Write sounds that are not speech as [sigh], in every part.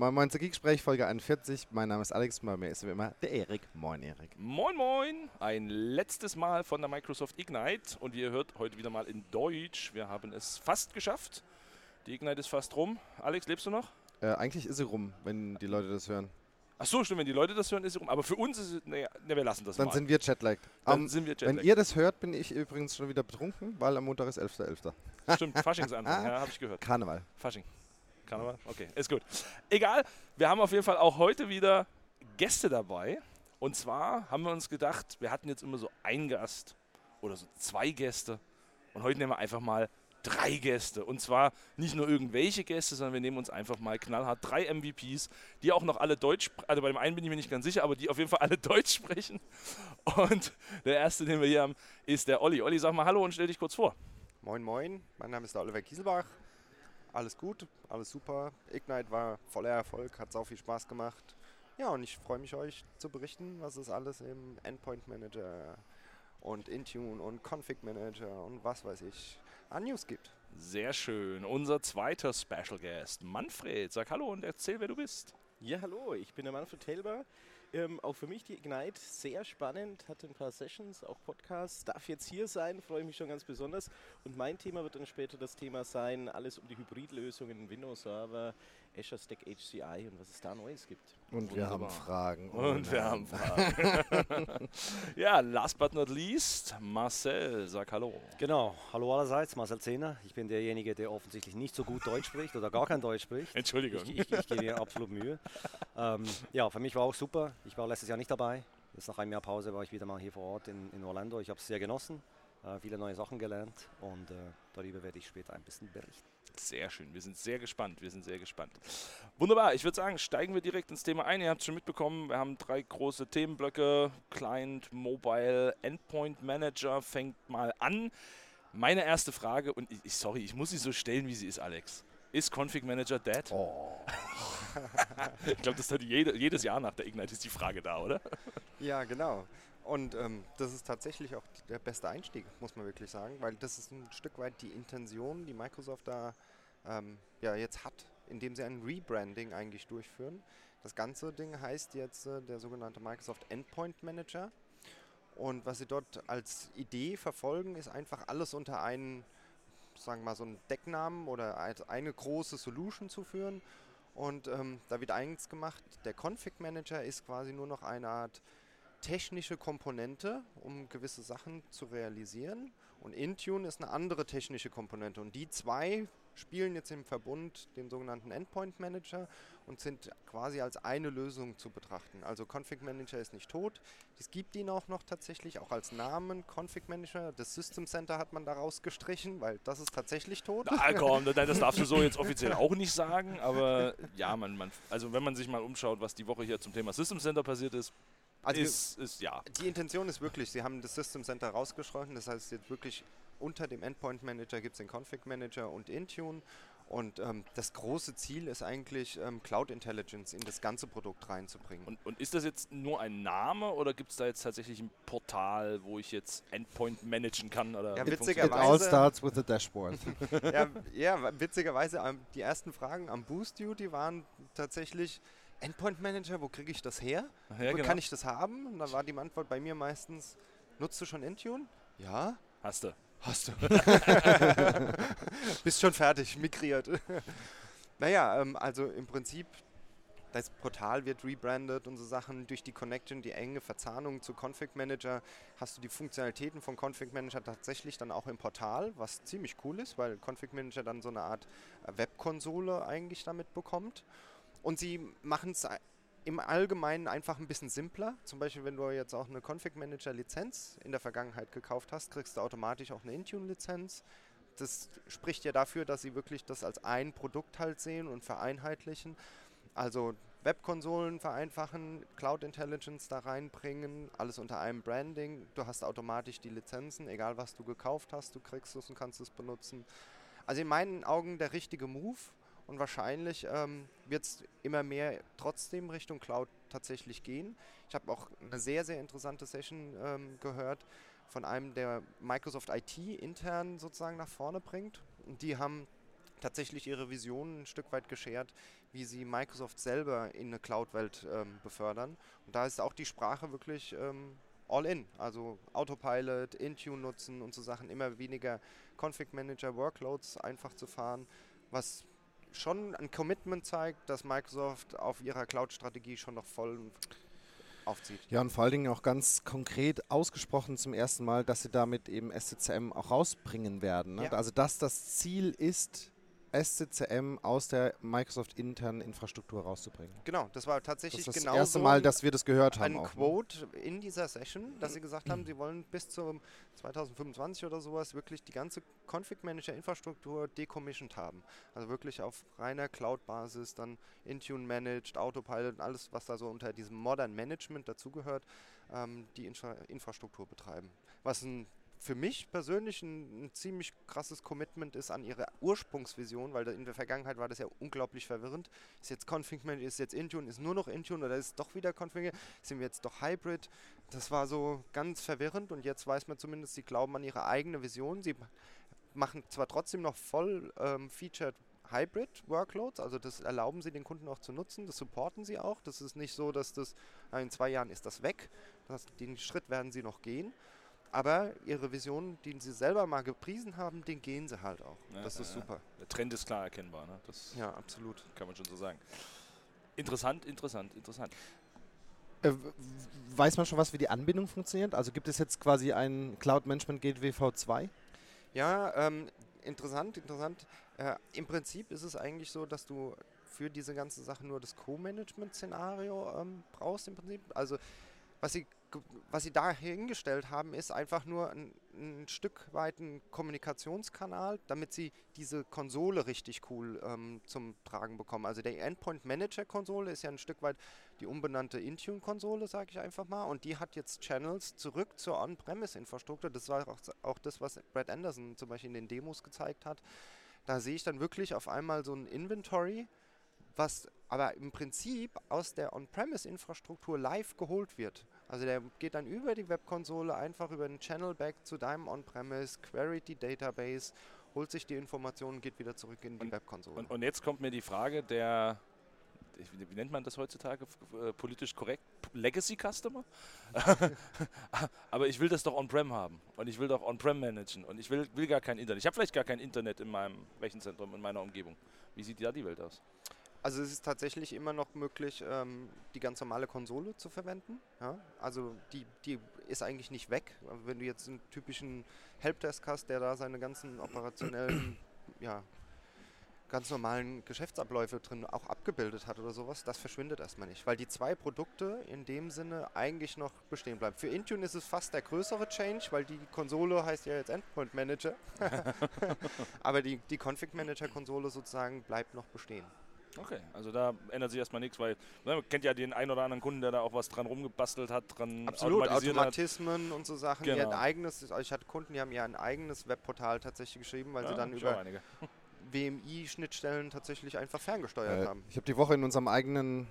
Moin Moin zur Geeksprech, Folge 41. Mein Name ist Alex, bei mir ist wie immer der Erik. Moin Erik. Moin Moin, ein letztes Mal von der Microsoft Ignite und wie ihr hört, heute wieder mal in Deutsch. Wir haben es fast geschafft. Die Ignite ist fast rum. Alex, lebst du noch? Äh, eigentlich ist sie rum, wenn die Leute das hören. Ach so, stimmt, wenn die Leute das hören, ist sie rum. Aber für uns ist es, naja, wir lassen das Dann mal. sind wir jetlagged. Dann Am- sind wir Wenn Jetlag. ihr das hört, bin ich übrigens schon wieder betrunken, weil am Montag ist 11.11. Stimmt, Faschingsanfang, [laughs] ja, habe ich gehört. Karneval. Fasching. Karneval? Okay, ist gut. Egal, wir haben auf jeden Fall auch heute wieder Gäste dabei. Und zwar haben wir uns gedacht, wir hatten jetzt immer so einen Gast oder so zwei Gäste. Und heute nehmen wir einfach mal drei Gäste. Und zwar nicht nur irgendwelche Gäste, sondern wir nehmen uns einfach mal knallhart drei MVPs, die auch noch alle Deutsch, spr- also bei dem einen bin ich mir nicht ganz sicher, aber die auf jeden Fall alle [laughs] Deutsch sprechen. Und der erste, den wir hier haben, ist der Olli. Olli, sag mal Hallo und stell dich kurz vor. Moin Moin, mein Name ist der Oliver Kieselbach. Alles gut, alles super. Ignite war voller Erfolg, hat sau viel Spaß gemacht. Ja, und ich freue mich, euch zu berichten, was es alles im Endpoint Manager und Intune und Config Manager und was weiß ich an News gibt. Sehr schön. Unser zweiter Special Guest, Manfred. Sag Hallo und erzähl, wer du bist. Ja, hallo, ich bin der Manfred Telber. Ähm, auch für mich die Ignite sehr spannend, hatte ein paar Sessions, auch Podcasts, darf jetzt hier sein, freue mich schon ganz besonders. Und mein Thema wird dann später das Thema sein, alles um die Hybridlösungen, Windows-Server, Azure Stack HCI und was es da Neues gibt. Und wir haben Wunderbar. Fragen. Und wir haben Fragen. [laughs] ja, last but not least, Marcel. Sag Hallo. Genau, hallo allerseits, Marcel Zehner. Ich bin derjenige, der offensichtlich nicht so gut Deutsch spricht oder gar kein Deutsch spricht. Entschuldigung. Ich, ich, ich gebe mir absolut Mühe. Ähm, ja, für mich war auch super. Ich war letztes Jahr nicht dabei. Jetzt nach einem Jahr Pause war ich wieder mal hier vor Ort in, in Orlando. Ich habe es sehr genossen, äh, viele neue Sachen gelernt und äh, darüber werde ich später ein bisschen berichten. Sehr schön. Wir sind sehr gespannt. Wir sind sehr gespannt. Wunderbar. Ich würde sagen, steigen wir direkt ins Thema ein. Ihr habt es schon mitbekommen. Wir haben drei große Themenblöcke. Client, Mobile, Endpoint Manager fängt mal an. Meine erste Frage, und ich, sorry, ich muss sie so stellen, wie sie ist, Alex. Ist Config Manager dead? Oh. [laughs] Ich glaube, das hat jede, jedes Jahr nach der Ignite ist die Frage da, oder? Ja, genau. Und ähm, das ist tatsächlich auch der beste Einstieg, muss man wirklich sagen, weil das ist ein Stück weit die Intention, die Microsoft da ähm, ja, jetzt hat, indem sie ein Rebranding eigentlich durchführen. Das ganze Ding heißt jetzt äh, der sogenannte Microsoft Endpoint Manager. Und was sie dort als Idee verfolgen, ist einfach alles unter einen, sagen wir mal, so einen Decknamen oder als eine große Solution zu führen. Und ähm, da wird eins gemacht, der Config Manager ist quasi nur noch eine Art technische Komponente, um gewisse Sachen zu realisieren. Und Intune ist eine andere technische Komponente. Und die zwei spielen jetzt im Verbund den sogenannten Endpoint Manager und sind quasi als eine Lösung zu betrachten. Also Config Manager ist nicht tot. Es gibt ihn auch noch tatsächlich, auch als Namen Config Manager. Das System Center hat man daraus gestrichen, weil das ist tatsächlich tot. Na komm, das darfst du so jetzt offiziell auch nicht sagen, aber [laughs] ja, man, man, also wenn man sich mal umschaut, was die Woche hier zum Thema System Center passiert ist, Also ist, ist ja. Die Intention ist wirklich, sie haben das System Center rausgeschrieben, das heißt jetzt wirklich unter dem Endpoint Manager gibt es den Config Manager und Intune und ähm, das große Ziel ist eigentlich ähm, Cloud Intelligence in das ganze Produkt reinzubringen. Und, und ist das jetzt nur ein Name oder gibt es da jetzt tatsächlich ein Portal, wo ich jetzt Endpoint managen kann? Oder Ja, It witzigerweise- funktioniert all starts with a dashboard. [laughs] [laughs] ja, ja, witzigerweise, ähm, die ersten Fragen am Boost Duty waren tatsächlich Endpoint Manager, wo kriege ich das her? Ja, wo genau. kann ich das haben? Und dann war die Antwort bei mir meistens, nutzt du schon Intune? Ja. Hast du. Hast du. [laughs] Bist schon fertig, migriert. [laughs] naja, ähm, also im Prinzip, das Portal wird rebrandet und so Sachen. Durch die Connection, die enge Verzahnung zu Config Manager, hast du die Funktionalitäten von Config Manager tatsächlich dann auch im Portal, was ziemlich cool ist, weil Config Manager dann so eine Art äh, Webkonsole eigentlich damit bekommt. Und sie machen es im Allgemeinen einfach ein bisschen simpler. Zum Beispiel, wenn du jetzt auch eine Config Manager Lizenz in der Vergangenheit gekauft hast, kriegst du automatisch auch eine Intune Lizenz. Das spricht ja dafür, dass sie wirklich das als ein Produkt halt sehen und vereinheitlichen. Also Webkonsolen vereinfachen, Cloud Intelligence da reinbringen, alles unter einem Branding. Du hast automatisch die Lizenzen, egal was du gekauft hast, du kriegst es und kannst es benutzen. Also in meinen Augen der richtige Move. Und wahrscheinlich ähm, wird es immer mehr trotzdem Richtung Cloud tatsächlich gehen. Ich habe auch eine sehr, sehr interessante Session ähm, gehört von einem, der Microsoft IT intern sozusagen nach vorne bringt. Und die haben tatsächlich ihre Vision ein Stück weit geschert, wie sie Microsoft selber in eine Cloud-Welt ähm, befördern. Und da ist auch die Sprache wirklich ähm, all in. Also Autopilot, Intune nutzen und so Sachen, immer weniger Config Manager Workloads einfach zu fahren, was schon ein Commitment zeigt, dass Microsoft auf ihrer Cloud-Strategie schon noch voll aufzieht. Ja, und vor allen Dingen auch ganz konkret ausgesprochen zum ersten Mal, dass sie damit eben SCCM auch rausbringen werden. Ne? Ja. Also, dass das Ziel ist, SCCM aus der Microsoft internen Infrastruktur rauszubringen. Genau, das war Das tatsächlich ist das genau erste Mal, dass wir das gehört haben. ein ne? Quote in dieser Session, dass sie gesagt haben, [clears throat] sie wollen bis zum 2025 oder sowas wirklich die ganze Config Manager Infrastruktur decommissioned haben. Also wirklich auf reiner Cloud-Basis, dann Intune managed, Autopilot und alles, was da so unter diesem Modern Management dazugehört, ähm, die Infra Infrastruktur betreiben. Was ein für mich persönlich ein, ein ziemlich krasses Commitment ist an ihre Ursprungsvision, weil in der Vergangenheit war das ja unglaublich verwirrend. Ist jetzt Config Manager, ist jetzt Intune, ist nur noch Intune oder ist doch wieder Config, sind wir jetzt doch Hybrid? Das war so ganz verwirrend und jetzt weiß man zumindest, sie glauben an ihre eigene Vision. Sie machen zwar trotzdem noch voll ähm, featured Hybrid Workloads, also das erlauben sie den Kunden auch zu nutzen, das supporten sie auch. Das ist nicht so, dass das in zwei Jahren ist das weg. Das, den Schritt werden sie noch gehen. Aber ihre Vision, die sie selber mal gepriesen haben, den gehen sie halt auch. Ja, das ja, ist ja. super. Der Trend ist klar erkennbar. Ne? Das Ja, absolut. kann man schon so sagen. Interessant, interessant, interessant. Äh, weiß man schon, was wie die Anbindung funktioniert? Also gibt es jetzt quasi ein Cloud Management Gateway V2? Ja, ähm, interessant, interessant. Äh, Im Prinzip ist es eigentlich so, dass du für diese ganze Sache nur das Co-Management-Szenario ähm, brauchst im Prinzip. Also was sie, was sie da hingestellt haben, ist einfach nur ein, ein Stück weit ein Kommunikationskanal, damit sie diese Konsole richtig cool ähm, zum Tragen bekommen. Also der Endpoint Manager Konsole ist ja ein Stück weit die umbenannte Intune Konsole, sage ich einfach mal, und die hat jetzt Channels zurück zur On-Premise-Infrastruktur. Das war auch, auch das, was Brad Anderson zum Beispiel in den Demos gezeigt hat. Da sehe ich dann wirklich auf einmal so ein Inventory, was aber im Prinzip aus der On-Premise-Infrastruktur live geholt wird. Also der geht dann über die Webkonsole einfach über einen Channel back zu deinem On-Premise, queryt die Database, holt sich die Informationen, geht wieder zurück in die Und- Webkonsole. Und, und jetzt kommt mir die Frage der, wie nennt man das heutzutage äh, politisch korrekt? Legacy Customer? [laughs] Aber ich will das doch on-prem haben und ich will doch on-prem managen und ich will, will gar kein Internet. Ich habe vielleicht gar kein Internet in meinem Rechenzentrum, in meiner Umgebung. Wie sieht da die Welt aus? Also es ist tatsächlich immer noch möglich, ähm, die ganz normale Konsole zu verwenden. Ja? Also die, die ist eigentlich nicht weg. Wenn du jetzt einen typischen Helpdesk hast, der da seine ganzen operationellen, [clears throat] ja, ganz normalen Geschäftsabläufe drin auch abgebildet hat oder sowas, das verschwindet erstmal nicht. Weil die zwei Produkte in dem Sinne eigentlich noch bestehen bleiben. Für Intune ist es fast der größere Change, weil die Konsole heißt ja jetzt Endpoint Manager. [laughs] [laughs] Aber die, die Config Manager Konsole sozusagen bleibt noch bestehen. Okay, also da ändert sich erstmal nichts, weil ne, man kennt ja den einen oder anderen Kunden, der da auch was dran rumgebastelt hat, dran Absolut, automatisiert hat. Automatismen und so Sachen. Die Genau. ein eigenes, ich hatte Kunden, die haben ja ein eigenes Webportal tatsächlich geschrieben, weil Ja, sie dann über. [laughs] WMI-Schnittstellen tatsächlich einfach ferngesteuert Äh, haben. ich habe die Woche in unserem eigenen,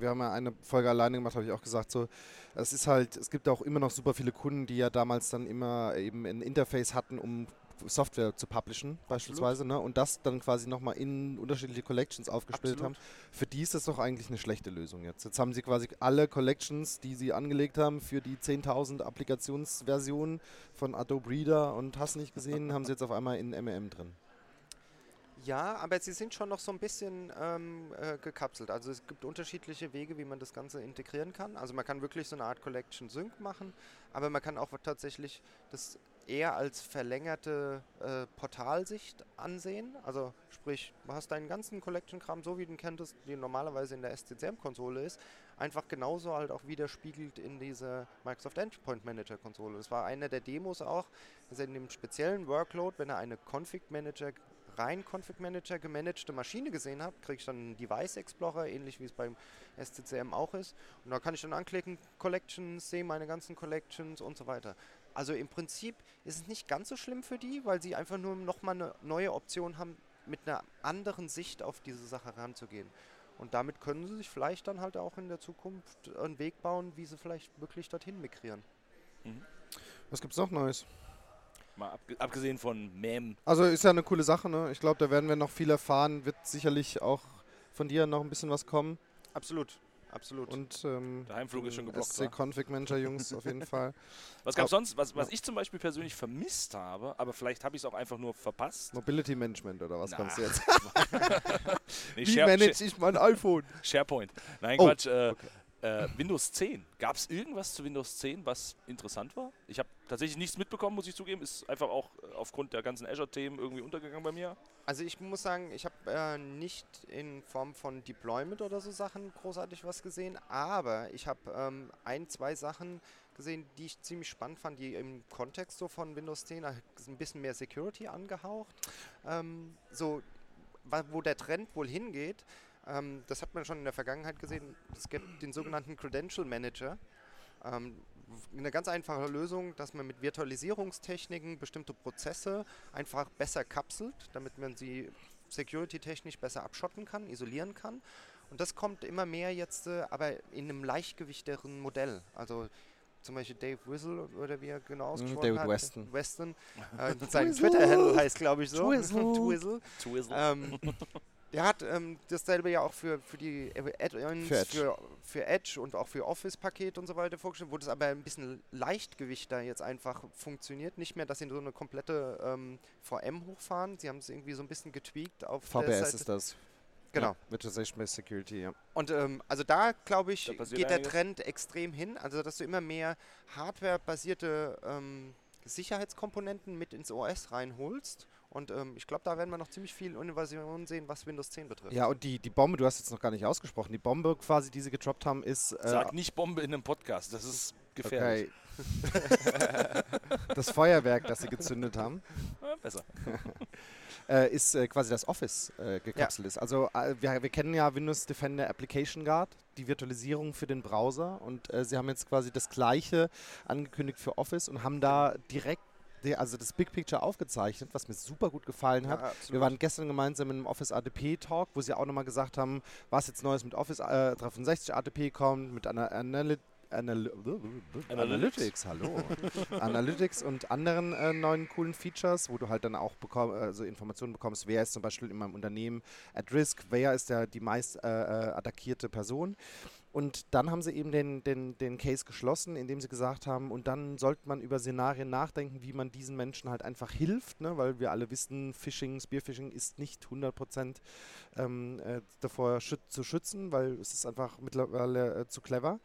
wir haben ja eine Folge alleine gemacht, habe ich auch gesagt, so, es ist halt, es gibt auch immer noch super viele Kunden, die ja damals dann immer eben ein Interface hatten, um Software zu publishen, beispielsweise, ne? und das dann quasi nochmal in unterschiedliche Collections aufgespielt Absolut. haben. Für die ist das doch eigentlich eine schlechte Lösung jetzt. Jetzt haben sie quasi alle Collections, die sie angelegt haben, für die 10.000 Applikationsversionen von Adobe Reader und hast nicht gesehen, haben sie jetzt auf einmal in MEM drin. Ja, aber sie sind schon noch so ein bisschen ähm, äh, gekapselt. Also es gibt unterschiedliche Wege, wie man das Ganze integrieren kann. Also man kann wirklich so eine Art Collection Sync machen, aber man kann auch tatsächlich das eher als verlängerte äh, Portalsicht ansehen. Also sprich, du hast deinen ganzen Collection-Kram, so wie du ihn kenntest, die normalerweise in der SCCM-Konsole ist, einfach genauso halt auch widerspiegelt in dieser Microsoft Endpoint Manager Konsole. Das war einer der Demos auch, dass in dem speziellen Workload, wenn er eine Config Manager rein Config Manager gemanagte Maschine gesehen habe, kriege ich dann einen Device Explorer, ähnlich wie es beim SCCM auch ist. Und da kann ich dann anklicken, Collections, sehe meine ganzen Collections und so weiter. Also im Prinzip ist es nicht ganz so schlimm für die, weil sie einfach nur nochmal eine neue Option haben, mit einer anderen Sicht auf diese Sache ranzugehen. Und damit können sie sich vielleicht dann halt auch in der Zukunft einen Weg bauen, wie sie vielleicht wirklich dorthin migrieren. Was gibt's noch Neues? Mal abge abgesehen von Mem. Also ist ja eine coole Sache, ne? Ich glaube, da werden wir noch viel erfahren. Wird sicherlich auch von dir noch ein bisschen was kommen. Absolut, absolut. Und ähm, Der Heimflug ist schon geblockt? SC Config Manager Jungs auf jeden [laughs] Fall. Was gab sonst, was, was ich zum Beispiel persönlich vermisst habe, aber vielleicht habe ich es auch einfach nur verpasst. Mobility Management oder was Na. kommst du jetzt? [laughs] Nee, Wie manage ich mein iPhone? SharePoint. Nein, Oh, Quatsch. Äh, äh, Windows 10. Gab es irgendwas zu Windows 10, was interessant war? Ich habe tatsächlich nichts mitbekommen, muss ich zugeben. Ist einfach auch äh, aufgrund der ganzen Azure-Themen irgendwie untergegangen bei mir. Also ich muss sagen, ich habe äh, nicht in Form von Deployment oder so Sachen großartig was gesehen, aber ich habe ähm, ein, zwei Sachen gesehen, die ich ziemlich spannend fand, die im Kontext so von Windows 10 ein bisschen mehr Security angehaucht. Ähm, so, wo der Trend wohl hingeht, ähm, das hat man schon in der Vergangenheit gesehen, es gibt den sogenannten Credential Manager. Ähm, eine ganz einfache Lösung, dass man mit Virtualisierungstechniken bestimmte Prozesse einfach besser kapselt, damit man sie security-technisch besser abschotten kann, isolieren kann. Und das kommt immer mehr jetzt, äh, aber in einem leichtgewichteren Modell. Also zum Beispiel Dave Whistle oder wie er genau ausgesprochen David hat. Weston. Weston. Äh, sein Twitter-Handle heißt, glaube ich, so. Twizzle. [laughs] Twizzle. Twizzle. Ähm, [laughs] der hat ähm, dasselbe ja auch für, für die Add-ons, Für Edge. für, für Edge und auch für Office-Paket und so weiter vorgestellt, wo das aber ein bisschen leichtgewichter jetzt einfach funktioniert. Nicht mehr, dass sie so eine komplette ähm, VM hochfahren. Sie haben es irgendwie so ein bisschen getweakt auf der VBS Seite. ist das. Genau. Ja, Virtualization Based Security, ja. Und ähm, also da, glaube ich, Da geht der einiges. Trend extrem hin. Also dass du immer mehr hardware-basierte ähm, Sicherheitskomponenten mit ins OS reinholst. Und ähm, ich glaube, da werden wir noch ziemlich viel Innovation sehen, was Windows 10 betrifft. Ja, und die, die Bombe, du hast jetzt noch gar nicht ausgesprochen, die Bombe quasi, die sie gedroppt haben, ist... Äh, Sag nicht Bombe in einem Podcast, das ist gefährlich. okay. [laughs] das Feuerwerk, das sie gezündet haben. [laughs] Ja, besser. [laughs] äh, ist äh, quasi das Office äh, gekapselt ist. Also äh, wir, wir kennen ja Windows Defender Application Guard, die Virtualisierung für den Browser und äh, sie haben jetzt quasi das gleiche angekündigt für Office und haben da direkt die, also das Big Picture aufgezeichnet, was mir super gut gefallen hat. Ja. Wir waren gestern gemeinsam in einem Office ADP Talk, wo sie auch nochmal gesagt haben, was jetzt Neues mit Office äh, 365 ADP kommt, mit einer Analy Anal Analytics, hallo. [laughs] Analytics und anderen äh, neuen coolen Features, wo du halt dann auch bekomm, also Informationen bekommst, wer ist zum Beispiel in meinem Unternehmen at risk, wer ist der die meist äh, äh, attackierte Person. Und dann haben sie eben den, den, den Case geschlossen, indem sie gesagt haben, und dann sollte man über Szenarien nachdenken, wie man diesen Menschen halt einfach hilft, ne? weil wir alle wissen, Phishing, Spearphishing ist nicht 100% ähm, äh, davor schüt zu schützen, weil es ist einfach mittlerweile äh, zu clever.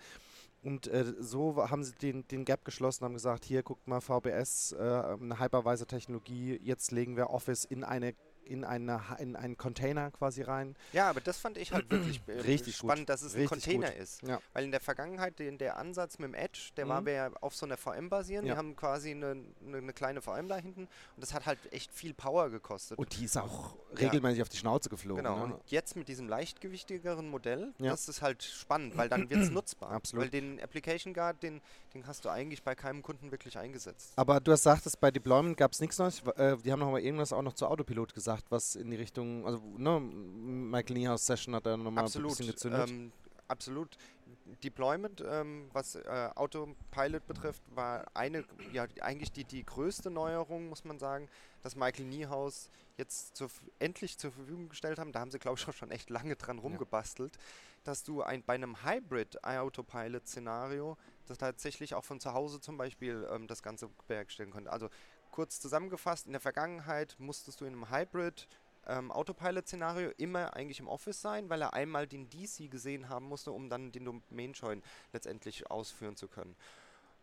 Und äh, so haben sie den, den Gap geschlossen, haben gesagt, hier guckt mal VBS, äh, eine Hypervisor-Technologie, jetzt legen wir Office in eine in, eine, in einen Container quasi rein. Ja, aber das fand ich halt wirklich äh, [clears throat] Richtig gut. spannend, dass es ein Richtig Container gut. ist. Ja. Weil in der Vergangenheit den, der Ansatz mit dem Edge, der war Mhm. mehr auf so einer VM basieren. Ja. Die haben quasi eine, eine, eine kleine VM da hinten und das hat halt echt viel Power gekostet. Und die ist auch Ja. regelmäßig auf die Schnauze geflogen. Genau, Ne? und jetzt mit diesem leichtgewichtigeren Modell, Ja. das ist halt spannend, weil dann wird es [clears throat] nutzbar. Absolut. Weil den Application Guard, den, den hast du eigentlich bei keinem Kunden wirklich eingesetzt. Aber du hast gesagt, bei Deployment gab es nichts Neues. Äh, die haben noch mal irgendwas auch noch zu Autopilot gesagt, was in die Richtung, also ne, Michael Niehaus Session hat da nochmal ein bisschen gezündet. Ähm, absolut. Deployment, ähm, was äh, Autopilot betrifft, war eine, ja, eigentlich die, die größte Neuerung, muss man sagen, dass Michael Niehaus jetzt zur, endlich zur Verfügung gestellt haben. Da haben sie, glaube ich, auch schon echt lange dran rumgebastelt, dass du ein, bei einem Hybrid-Autopilot-Szenario das tatsächlich auch von zu Hause zum Beispiel ähm, das Ganze bewerkstelligen konnte. Also kurz zusammengefasst, in der Vergangenheit musstest du in einem Hybrid ähm, Autopilot-Szenario immer eigentlich im Office sein, weil er einmal den DC gesehen haben musste, um dann den Domain-Join letztendlich ausführen zu können.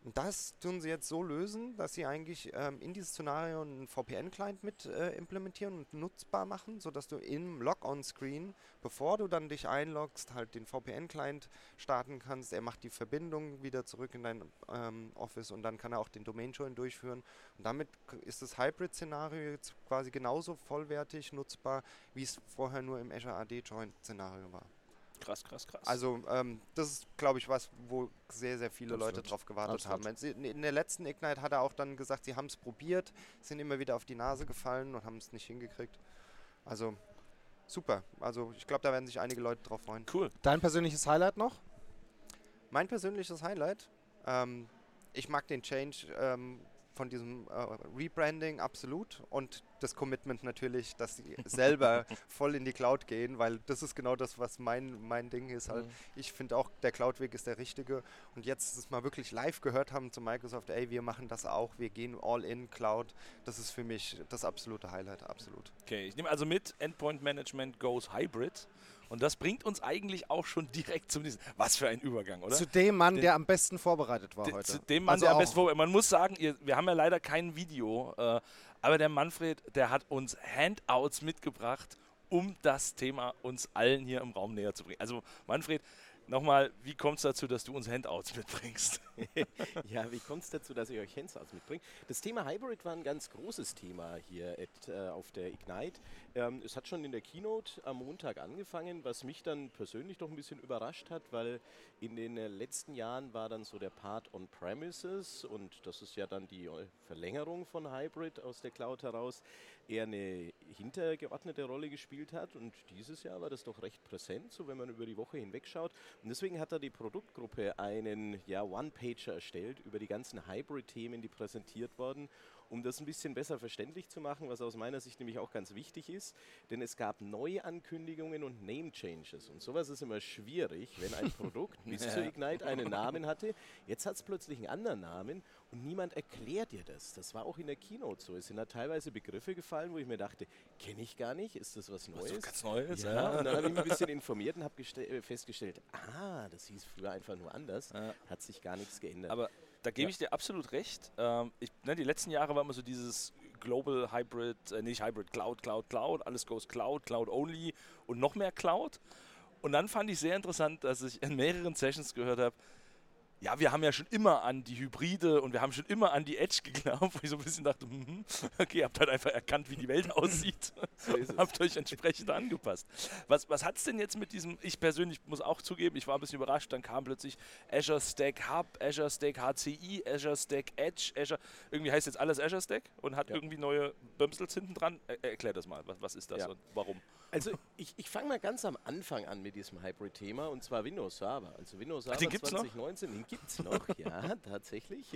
Und das tun sie jetzt so lösen, dass sie eigentlich ähm, in dieses Szenario einen VPN-Client mit äh, implementieren und nutzbar machen, sodass du im Log-on-Screen, bevor du dann dich einloggst, halt den VPN-Client starten kannst. Er macht die Verbindung wieder zurück in dein ähm, Office und dann kann er auch den Domain-Join durchführen. Und damit ist das Hybrid-Szenario jetzt quasi genauso vollwertig nutzbar, wie es vorher nur im Azure AD-Join-Szenario war. Krass, krass, krass. Also ähm, das ist, glaube ich, was, wo sehr, sehr viele Leute Absolut. drauf gewartet Absolut. haben. Sie- In der letzten Ignite hat er auch dann gesagt, sie haben es probiert, sind immer wieder auf die Nase gefallen und haben es nicht hingekriegt. Also super. Also ich glaube, da werden sich einige Leute drauf freuen. cool. Dein persönliches Highlight noch? Mein persönliches Highlight, ähm, ich mag den Change ähm, von diesem äh, Rebranding absolut und das Commitment natürlich, dass sie selber [laughs] voll in die Cloud gehen, weil das ist genau das, was mein, mein Ding ist. Halt. Mhm. Ich finde auch, der Cloud-Weg ist der richtige. Und jetzt es mal wirklich live gehört haben zu Microsoft, ey, wir machen das auch, wir gehen all in Cloud. Das ist für mich das absolute Highlight, absolut. Okay, ich nehme also mit, Endpoint Management goes Hybrid. Und das bringt uns eigentlich auch schon direkt zum nächsten. Was für ein Übergang, oder? Zu dem Mann, den, der am besten vorbereitet war heute. Zu dem Mann, also der am besten vorbereitet war. Man muss sagen, ihr, wir haben ja leider kein Video, äh, aber der Manfred, der hat uns Handouts mitgebracht, um das Thema uns allen hier im Raum näher zu bringen. Also Manfred, Nochmal, wie kommt es dazu, dass du uns Handouts [laughs] mitbringst? [laughs] ja, wie kommt es dazu, dass ich euch Handouts mitbringe? Das Thema Hybrid war ein ganz großes Thema hier at, äh, auf der Ignite. Ähm, es hat schon in der Keynote am Montag angefangen, was mich dann persönlich doch ein bisschen überrascht hat, weil in den äh, letzten Jahren war dann so der Part on-premises und das ist ja dann die äh, Verlängerung von Hybrid aus der Cloud heraus eher eine hintergeordnete Rolle gespielt hat. Und dieses Jahr war das doch recht präsent, so wenn man über die Woche hinweg schaut. Und deswegen hat da die Produktgruppe einen ja, One-Pager erstellt über die ganzen Hybrid-Themen, die präsentiert wurden um das ein bisschen besser verständlich zu machen, was aus meiner Sicht nämlich auch ganz wichtig ist. Denn es gab Neuankündigungen und Name-Changes. Und sowas ist immer schwierig, wenn ein Produkt [laughs] bis zu Ignite einen Namen hatte. Jetzt hat es plötzlich einen anderen Namen und niemand erklärt dir das. Das war auch in der Keynote so. Es sind da teilweise Begriffe gefallen, wo ich mir dachte, kenne ich gar nicht, ist das was Neues? Was ganz Neues, ja. ja. Und dann habe ich mich ein bisschen [laughs] informiert und habe äh, festgestellt, ah, das hieß früher einfach nur anders, ja. hat sich gar nichts geändert. Aber da gebe ich dir absolut recht. Ähm, ich, ne, die letzten Jahre war immer so dieses Global Hybrid, äh, nicht Hybrid, Cloud, Cloud, Cloud, alles goes Cloud, Cloud only und noch mehr Cloud. Und dann fand ich sehr interessant, dass ich in mehreren Sessions gehört habe, ja, wir haben ja schon immer an die Hybride und wir haben schon immer an die Edge geglaubt, [laughs] wo ich so ein bisschen dachte, hm, okay, habt halt einfach erkannt, wie die Welt [laughs] aussieht so habt euch entsprechend angepasst. Was, was hat es denn jetzt mit diesem, ich persönlich muss auch zugeben, ich war ein bisschen überrascht, dann kam plötzlich Azure Stack Hub, Azure Stack HCI, Azure Stack Edge, Azure, irgendwie heißt jetzt alles Azure Stack und hat ja. irgendwie neue Bömsels hinten dran. Er, erklär das mal, was, was ist das ja. und warum? Also ich, ich fange mal ganz am Anfang an mit diesem Hybrid-Thema und zwar Windows Server. Also Windows Server Ach, 2019, noch? den gibt es noch, ja, [laughs] tatsächlich.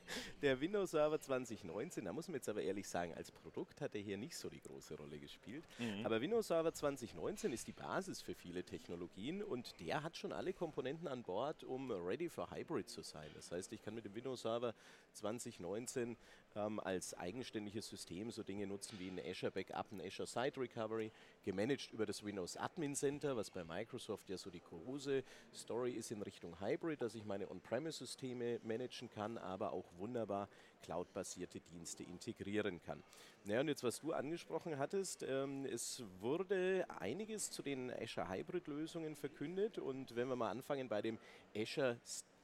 [laughs] Der Windows Server 2019, da muss man jetzt aber ehrlich sagen, als Produkt hat er hier nicht so die große Rolle gespielt. Mhm. Aber Windows Server 2019 ist die Basis für viele Technologien und der hat schon alle Komponenten an Bord, um ready for Hybrid zu sein. Das heißt, ich kann mit dem Windows Server 2019 ähm, als eigenständiges System so Dinge nutzen wie ein Azure Backup, ein Azure Site Recovery, gemanagt über das Windows Admin Center, was bei Microsoft ja so die große Story ist in Richtung Hybrid, dass ich meine On-Premise-Systeme managen kann, aber auch wunderbar cloud-basierte Dienste integrieren kann. Naja, und jetzt, was du angesprochen hattest, ähm, es wurde einiges zu den Azure Hybrid-Lösungen verkündet und wenn wir mal anfangen bei dem Azure Stack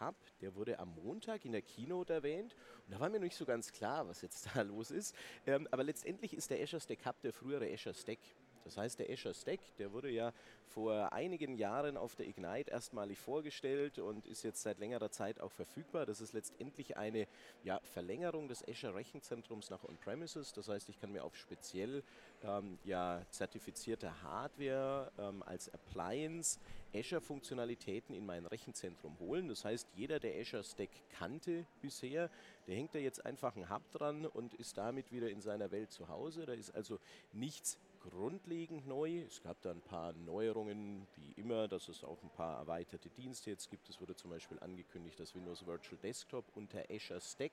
Hub, der wurde am Montag in der Keynote erwähnt. Und da war mir nicht so ganz klar, was jetzt [laughs] da los ist. Ähm, aber letztendlich ist der Azure Stack Hub der frühere Azure Stack. Das heißt, der Azure Stack, der wurde ja vor einigen Jahren auf der Ignite erstmalig vorgestellt und ist jetzt seit längerer Zeit auch verfügbar. Das ist letztendlich eine ja, Verlängerung des Azure Rechenzentrums nach On-Premises. Das heißt, ich kann mir auf speziell ähm, ja, zertifizierte Hardware ähm, als Appliance Azure-Funktionalitäten in mein Rechenzentrum holen. Das heißt, jeder, der Azure Stack kannte bisher, der hängt da jetzt einfach einen Hub dran und ist damit wieder in seiner Welt zu Hause. Da ist also nichts grundlegend neu. Es gab da ein paar Neuerungen, wie immer, dass es auch ein paar erweiterte Dienste jetzt gibt. Es wurde zum Beispiel angekündigt, dass Windows Virtual Desktop unter Azure Stack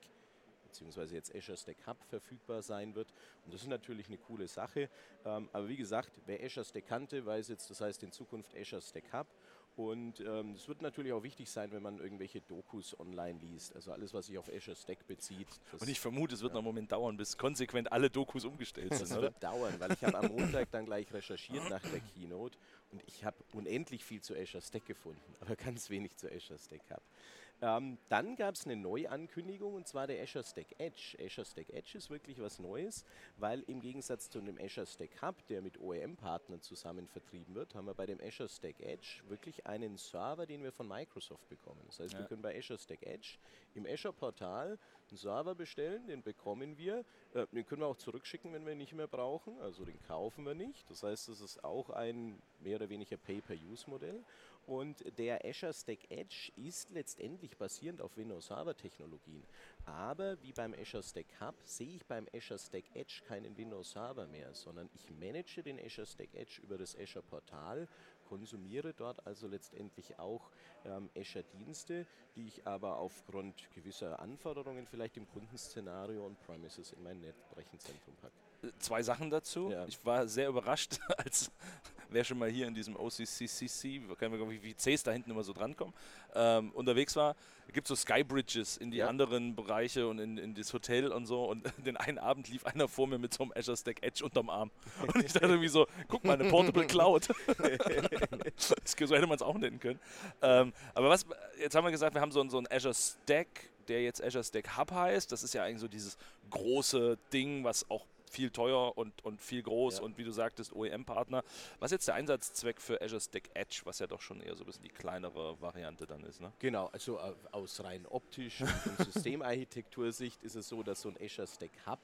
beziehungsweise jetzt Azure Stack Hub verfügbar sein wird. Und das ist natürlich eine coole Sache. Ähm, aber wie gesagt, wer Azure Stack kannte, weiß jetzt, das heißt in Zukunft Azure Stack Hub. Und ähm, es ähm, wird natürlich auch wichtig sein, wenn man irgendwelche Dokus online liest. Also alles, was sich auf Azure Stack bezieht. Und ich vermute, es wird ja. noch einen Moment dauern, bis konsequent alle Dokus umgestellt sind. Es wird dauern, weil ich habe am Montag [laughs] dann gleich recherchiert nach der Keynote und ich habe unendlich viel zu Azure Stack gefunden, aber ganz wenig zu Azure Stack Hub. Ähm, dann gab es eine Neuankündigung und zwar der Azure Stack Edge. Azure Stack Edge ist wirklich was Neues, weil im Gegensatz zu dem Azure Stack Hub, der mit OEM-Partnern zusammen vertrieben wird, haben wir bei dem Azure Stack Edge wirklich einen Server, den wir von Microsoft bekommen. Das heißt, ja. wir können bei Azure Stack Edge im Azure-Portal einen Server bestellen, den bekommen wir. Äh, den können wir auch zurückschicken, wenn wir ihn nicht mehr brauchen. Also den kaufen wir nicht. Das heißt, es ist auch ein mehr oder weniger Pay-per-Use-Modell. Und der Azure Stack Edge ist letztendlich basierend auf Windows Server Technologien. Aber wie beim Azure Stack Hub sehe ich beim Azure Stack Edge keinen Windows Server mehr, sondern ich manage den Azure Stack Edge über das Azure Portal konsumiere dort also letztendlich auch ähm, Azure-Dienste, die ich aber aufgrund gewisser Anforderungen vielleicht im Kundenszenario und Premises in mein Netzrechenzentrum packe. Zwei Sachen dazu. Ja. Ich war sehr überrascht, [laughs] als wer schon mal hier in diesem OCCCC, wie, wie Cs da hinten immer so drankommen, ähm, unterwegs war. Es gibt so Skybridges in die ja. anderen Bereiche und in, in das Hotel und so. Und [laughs] den einen Abend lief einer vor mir mit so einem Azure Stack Edge unterm Arm. [laughs] Und ich dachte irgendwie so, guck mal, eine Portable Cloud. so hätte man es auch nennen können. Ähm, aber was, jetzt haben wir gesagt, wir haben so, so einen Azure Stack, der jetzt Azure Stack Hub heißt. Das ist ja eigentlich so dieses große Ding, was auch viel teuer und, und viel groß ja. und wie du sagtest, OEM-Partner. Was ist jetzt der Einsatzzweck für Azure Stack Edge, was ja doch schon eher so ein bisschen die kleinere Variante dann ist? Ne? Genau, also äh, aus rein optisch und [laughs] Systemarchitektursicht ist es so, dass so ein Azure Stack Hub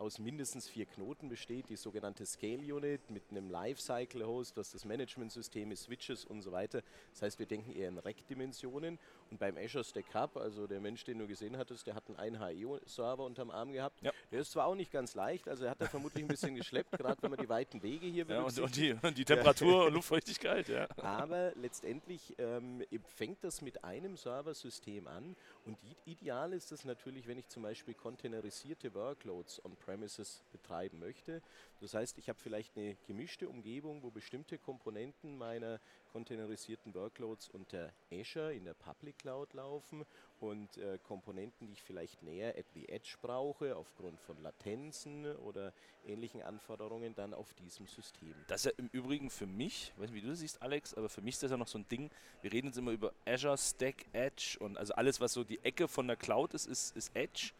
aus mindestens vier Knoten besteht, die sogenannte Scale Unit mit einem Lifecycle Host, was das Managementsystem ist, Switches und so weiter. Das heißt, wir denken eher in Rack-Dimensionen. Und beim Azure Stack Hub, also der Mensch, den du gesehen hattest, der hat einen 1HE-Server unterm Arm gehabt. Ja. Der ist zwar auch nicht ganz leicht, also er hat da vermutlich ein bisschen geschleppt, gerade wenn man die weiten Wege hier [laughs] ja, und, und, die, und die Temperatur und Luftfeuchtigkeit, ja. Aber letztendlich ähm, fängt das mit einem Serversystem an und ideal ist es natürlich, wenn ich zum Beispiel containerisierte Workloads on-premises betreiben möchte. Das heißt, ich habe vielleicht eine gemischte Umgebung, wo bestimmte Komponenten meiner containerisierten Workloads unter Azure in der Public Cloud laufen und äh, Komponenten, die ich vielleicht näher at the Edge brauche, aufgrund von Latenzen oder ähnlichen Anforderungen, dann auf diesem System. Das ist ja im Übrigen für mich, weiß nicht, wie du das siehst, Alex, aber für mich ist das ja noch so ein Ding, wir reden jetzt immer über Azure, Stack, Edge und also alles, was so die Ecke von der Cloud ist, ist, ist Edge.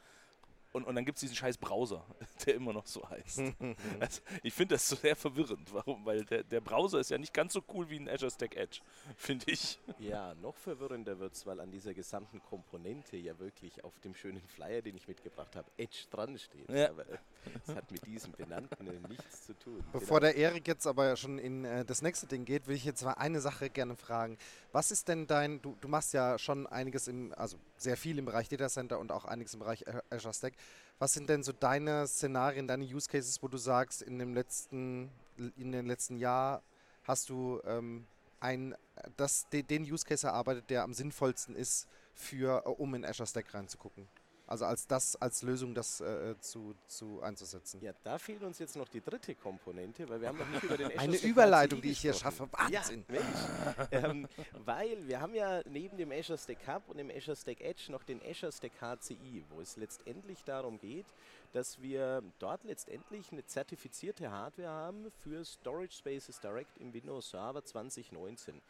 Und, und dann gibt es diesen scheiß Browser, [laughs] der immer noch so heißt. [laughs] also, ich finde das so sehr verwirrend. Warum? Weil der, der Browser ist ja nicht ganz so cool wie ein Azure Stack Edge, [laughs] finde ich. Ja, noch verwirrender wird es, weil an dieser gesamten Komponente ja wirklich auf dem schönen Flyer, den ich mitgebracht habe, Edge dran steht. Ja. Aber es hat mit diesem Benannten nichts zu tun. Bevor genau. der Erik jetzt aber schon in äh, das nächste Ding geht, will ich jetzt mal eine Sache gerne fragen. Was ist denn dein, du, du machst ja schon einiges im, also sehr viel im Bereich Data Center und auch einiges im Bereich Azure Stack. Was sind denn so deine Szenarien, deine Use Cases, wo du sagst, in dem letzten, in den letzten Jahr hast du ähm, ein, das, den Use Case erarbeitet, der am sinnvollsten ist, für, um in Azure Stack reinzugucken? Also als das als Lösung das äh, zu, zu einzusetzen. Ja, da fehlt uns jetzt noch die dritte Komponente, weil wir haben noch nicht über den Azure Eine Überleitung, die ich hier schaffe. Wahnsinn. Ja, ähm, weil wir haben ja neben dem Azure Stack Hub und dem Azure Stack Edge noch den Azure Stack HCI, wo es letztendlich darum geht, dass wir dort letztendlich eine zertifizierte Hardware haben für Storage Spaces Direct im Windows Server 2019.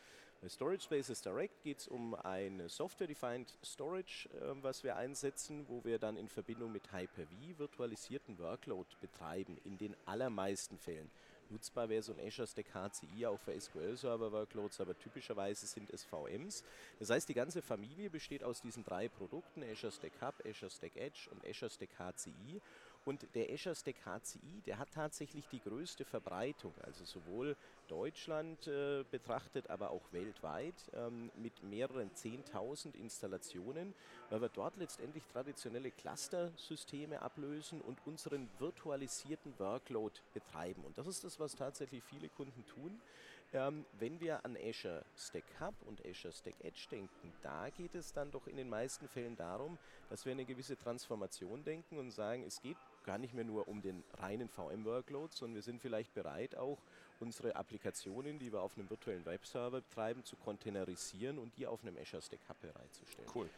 Bei Storage Spaces Direct geht es um ein Software-Defined Storage, äh, was wir einsetzen, wo wir dann in Verbindung mit Hyper-V virtualisierten Workload betreiben, in den allermeisten Fällen. Nutzbar wäre so ein Azure Stack HCI auch für SQL-Server-Workloads, aber typischerweise sind es VMs. Das heißt, die ganze Familie besteht aus diesen drei Produkten, Azure Stack Hub, Azure Stack Edge und Azure Stack HCI. Und der Azure Stack HCI, der hat tatsächlich die größte Verbreitung, also sowohl Deutschland äh, betrachtet, aber auch weltweit ähm, mit mehreren 10.000 Installationen, weil wir dort letztendlich traditionelle Cluster-Systeme ablösen und unseren virtualisierten Workload betreiben. Und das ist das, was tatsächlich viele Kunden tun. Ähm, wenn wir an Azure Stack Hub und Azure Stack Edge denken, da geht es dann doch in den meisten Fällen darum, dass wir eine gewisse Transformation denken und sagen, es geht gar nicht mehr nur um den reinen VM-Workload, sondern wir sind vielleicht bereit, auch unsere Applikationen, die wir auf einem virtuellen Webserver betreiben, zu containerisieren und die auf einem Azure Stack Hub bereitzustellen. Cool.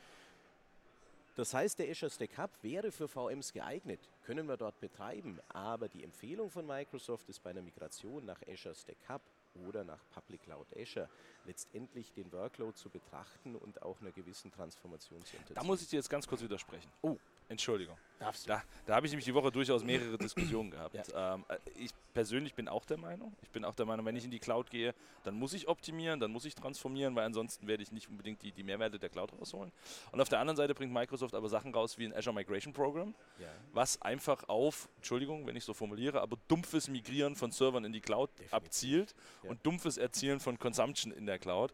Das heißt, der Azure Stack Hub wäre für VMs geeignet, können wir dort betreiben, aber die Empfehlung von Microsoft ist bei einer Migration nach Azure Stack Hub oder nach Public Cloud Azure letztendlich den Workload zu betrachten und auch einer gewissen Transformation zu unterziehen. Da muss ich dir jetzt ganz kurz widersprechen. Oh, Entschuldigung. Da, da habe ich nämlich die Woche durchaus mehrere [clears throat] Diskussionen gehabt. Ja. Ähm, äh, ich persönlich bin auch der Meinung, ich bin auch der Meinung, wenn ich in die Cloud gehe, dann muss ich optimieren, dann muss ich transformieren, weil ansonsten werde ich nicht unbedingt die, die Mehrwerte der Cloud rausholen. Und auf der anderen Seite bringt Microsoft aber Sachen raus wie ein Azure Migration Program, ja. was einfach auf, Entschuldigung, wenn ich so formuliere, aber dumpfes Migrieren von Servern in die Cloud Definitiv. abzielt ja. und dumpfes Erzielen von Consumption in der Cloud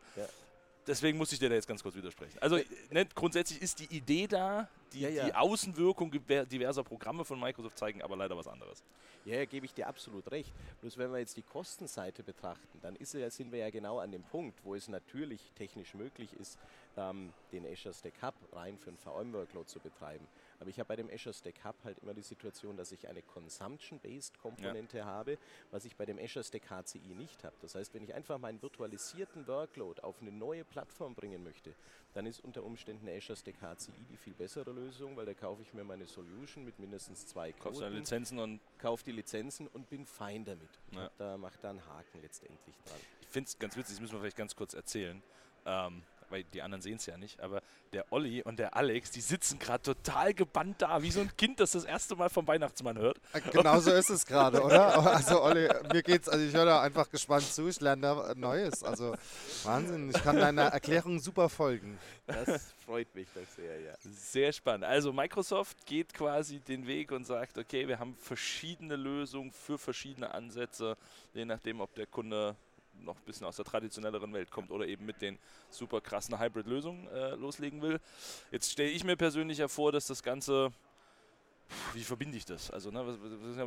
deswegen muss ich dir da jetzt ganz kurz widersprechen. Also ne, grundsätzlich ist die Idee da, die, ja, ja. die Außenwirkung diverser Programme von Microsoft zeigen aber leider was anderes. Ja, ja gebe ich dir absolut recht. Bloß wenn wir jetzt die Kostenseite betrachten, dann ist, sind wir ja genau an dem Punkt, wo es natürlich technisch möglich ist, ähm, den Azure Stack Hub rein für einen VM-Workload zu betreiben. Aber ich habe bei dem Azure Stack Hub halt immer die Situation, dass ich eine Consumption-Based Komponente ja. habe, was ich bei dem Azure Stack HCI nicht habe. Das heißt, wenn ich einfach meinen virtualisierten Workload auf eine neue Plattform bringen möchte, dann ist unter Umständen Azure Stack HCI die viel bessere Lösung, weil da kaufe ich mir meine Solution mit mindestens zwei Kaufst Coden, Lizenzen und kaufe die Lizenzen und bin fein damit. Ja. Da macht da einen Haken letztendlich dran. Ich finde es ganz witzig, das müssen wir vielleicht ganz kurz erzählen. Ähm, weil die anderen sehen es ja nicht, aber der Olli und der Alex, die sitzen gerade total gebannt da, wie so ein Kind, das das erste Mal vom Weihnachtsmann hört. Äh, genau so ist es gerade, oder? [laughs] Also Olli, mir geht's, also ich höre da einfach gespannt zu, ich lerne da Neues. Also Wahnsinn, ich kann deiner Erklärung super folgen. Das freut mich doch sehr, ja. Sehr spannend. Also Microsoft geht quasi den Weg und sagt, okay, wir haben verschiedene Lösungen für verschiedene Ansätze, je nachdem, ob der Kunde noch ein bisschen aus der traditionelleren Welt kommt oder eben mit den super krassen Hybrid-Lösungen äh, loslegen will. Jetzt stelle ich mir persönlich ja vor, dass das Ganze wie verbinde ich das? Also, ne,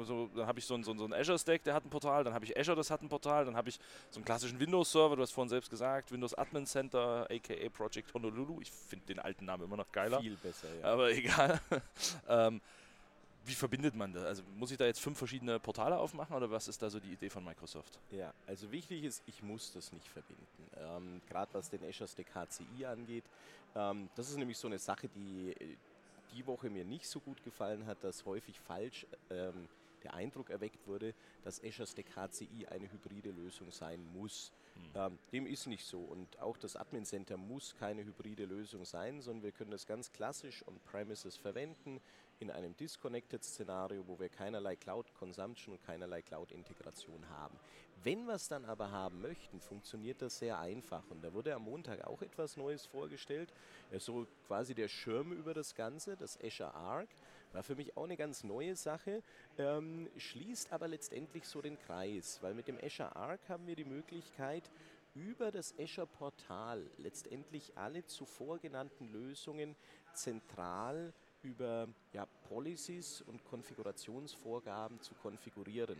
so, dann habe ich so einen so so Azure Stack, der hat ein Portal, dann habe ich Azure, das hat ein Portal, dann habe ich so einen klassischen Windows-Server, du hast vorhin selbst gesagt, Windows Admin Center, aka Project Honolulu. Ich finde den alten Namen immer noch geiler. Viel besser, ja. Aber [laughs] egal. ähm, wie verbindet man das? Also muss ich da jetzt fünf verschiedene Portale aufmachen oder was ist da so die Idee von Microsoft? Ja, also wichtig ist, ich muss das nicht verbinden. Ähm, Gerade was den Azure Stack HCI angeht. Ähm, das ist nämlich so eine Sache, die die Woche mir nicht so gut gefallen hat, dass häufig falsch ähm, der Eindruck erweckt wurde, dass Azure Stack HCI eine hybride Lösung sein muss. Hm. Ähm, dem ist nicht so und auch das Admin Center muss keine hybride Lösung sein, sondern wir können das ganz klassisch on-premises verwenden in einem Disconnected-Szenario, wo wir keinerlei Cloud-Consumption und keinerlei Cloud-Integration haben. Wenn wir es dann aber haben möchten, funktioniert das sehr einfach. Und da wurde am Montag auch etwas Neues vorgestellt. So quasi der Schirm über das Ganze, das Azure Arc. War für mich auch eine ganz neue Sache, ähm, schließt aber letztendlich so den Kreis, weil mit dem Azure Arc haben wir die Möglichkeit, über das Azure Portal letztendlich alle zuvor genannten Lösungen zentral über ja, Policies und Konfigurationsvorgaben zu konfigurieren.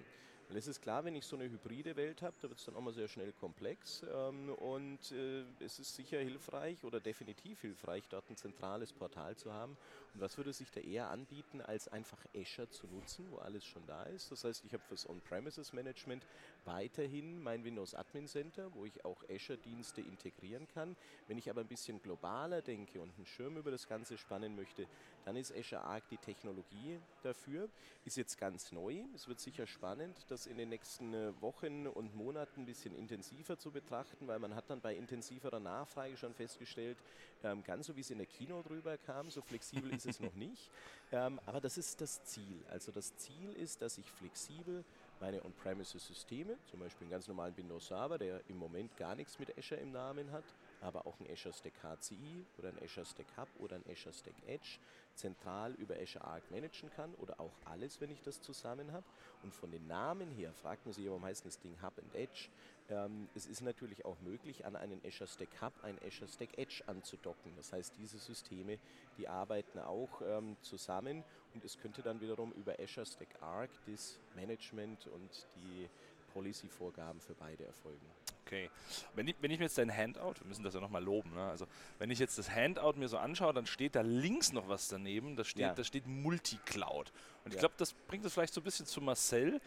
Weil es ist klar, wenn ich so eine hybride Welt habe, da wird es dann auch mal sehr schnell komplex ähm, und äh, es ist sicher hilfreich oder definitiv hilfreich, dort ein zentrales Portal zu haben. Und was würde sich da eher anbieten, als einfach Azure zu nutzen, wo alles schon da ist? Das heißt, ich habe fürs On-Premises-Management weiterhin mein Windows Admin Center, wo ich auch Azure-Dienste integrieren kann. Wenn ich aber ein bisschen globaler denke und einen Schirm über das Ganze spannen möchte, dann ist Azure Arc die Technologie dafür. Ist jetzt ganz neu. Es wird sicher spannend, das in den nächsten äh, Wochen und Monaten ein bisschen intensiver zu betrachten, weil man hat dann bei intensiverer Nachfrage schon festgestellt, ähm, ganz so wie es in der Kino drüber kam, so flexibel ist es noch nicht. [laughs] Ähm, aber das ist das Ziel. Also das Ziel ist, dass ich flexibel meine On-Premises-Systeme, zum Beispiel einen ganz normalen Windows-Server, der im Moment gar nichts mit Azure im Namen hat, aber auch ein Azure Stack HCI oder ein Azure Stack Hub oder ein Azure Stack Edge zentral über Azure Arc managen kann oder auch alles, wenn ich das zusammen habe. Und von den Namen her fragt man sich, warum heißt das Ding Hub and Edge? Ähm, es ist natürlich auch möglich, an einen Azure Stack Hub ein Azure Stack Edge anzudocken. Das heißt, diese Systeme, die arbeiten auch ähm, zusammen und es könnte dann wiederum über Azure Stack Arc das Management und die Policy-Vorgaben für beide erfolgen. Okay. Wenn ich, wenn ich mir jetzt dein Handout, wir müssen das ja nochmal loben, ne? also wenn ich jetzt das Handout mir so anschaue, dann steht da links noch was daneben, da steht, ja. da steht Multicloud. Und ich glaube, das bringt es vielleicht so ein bisschen zu Marcel.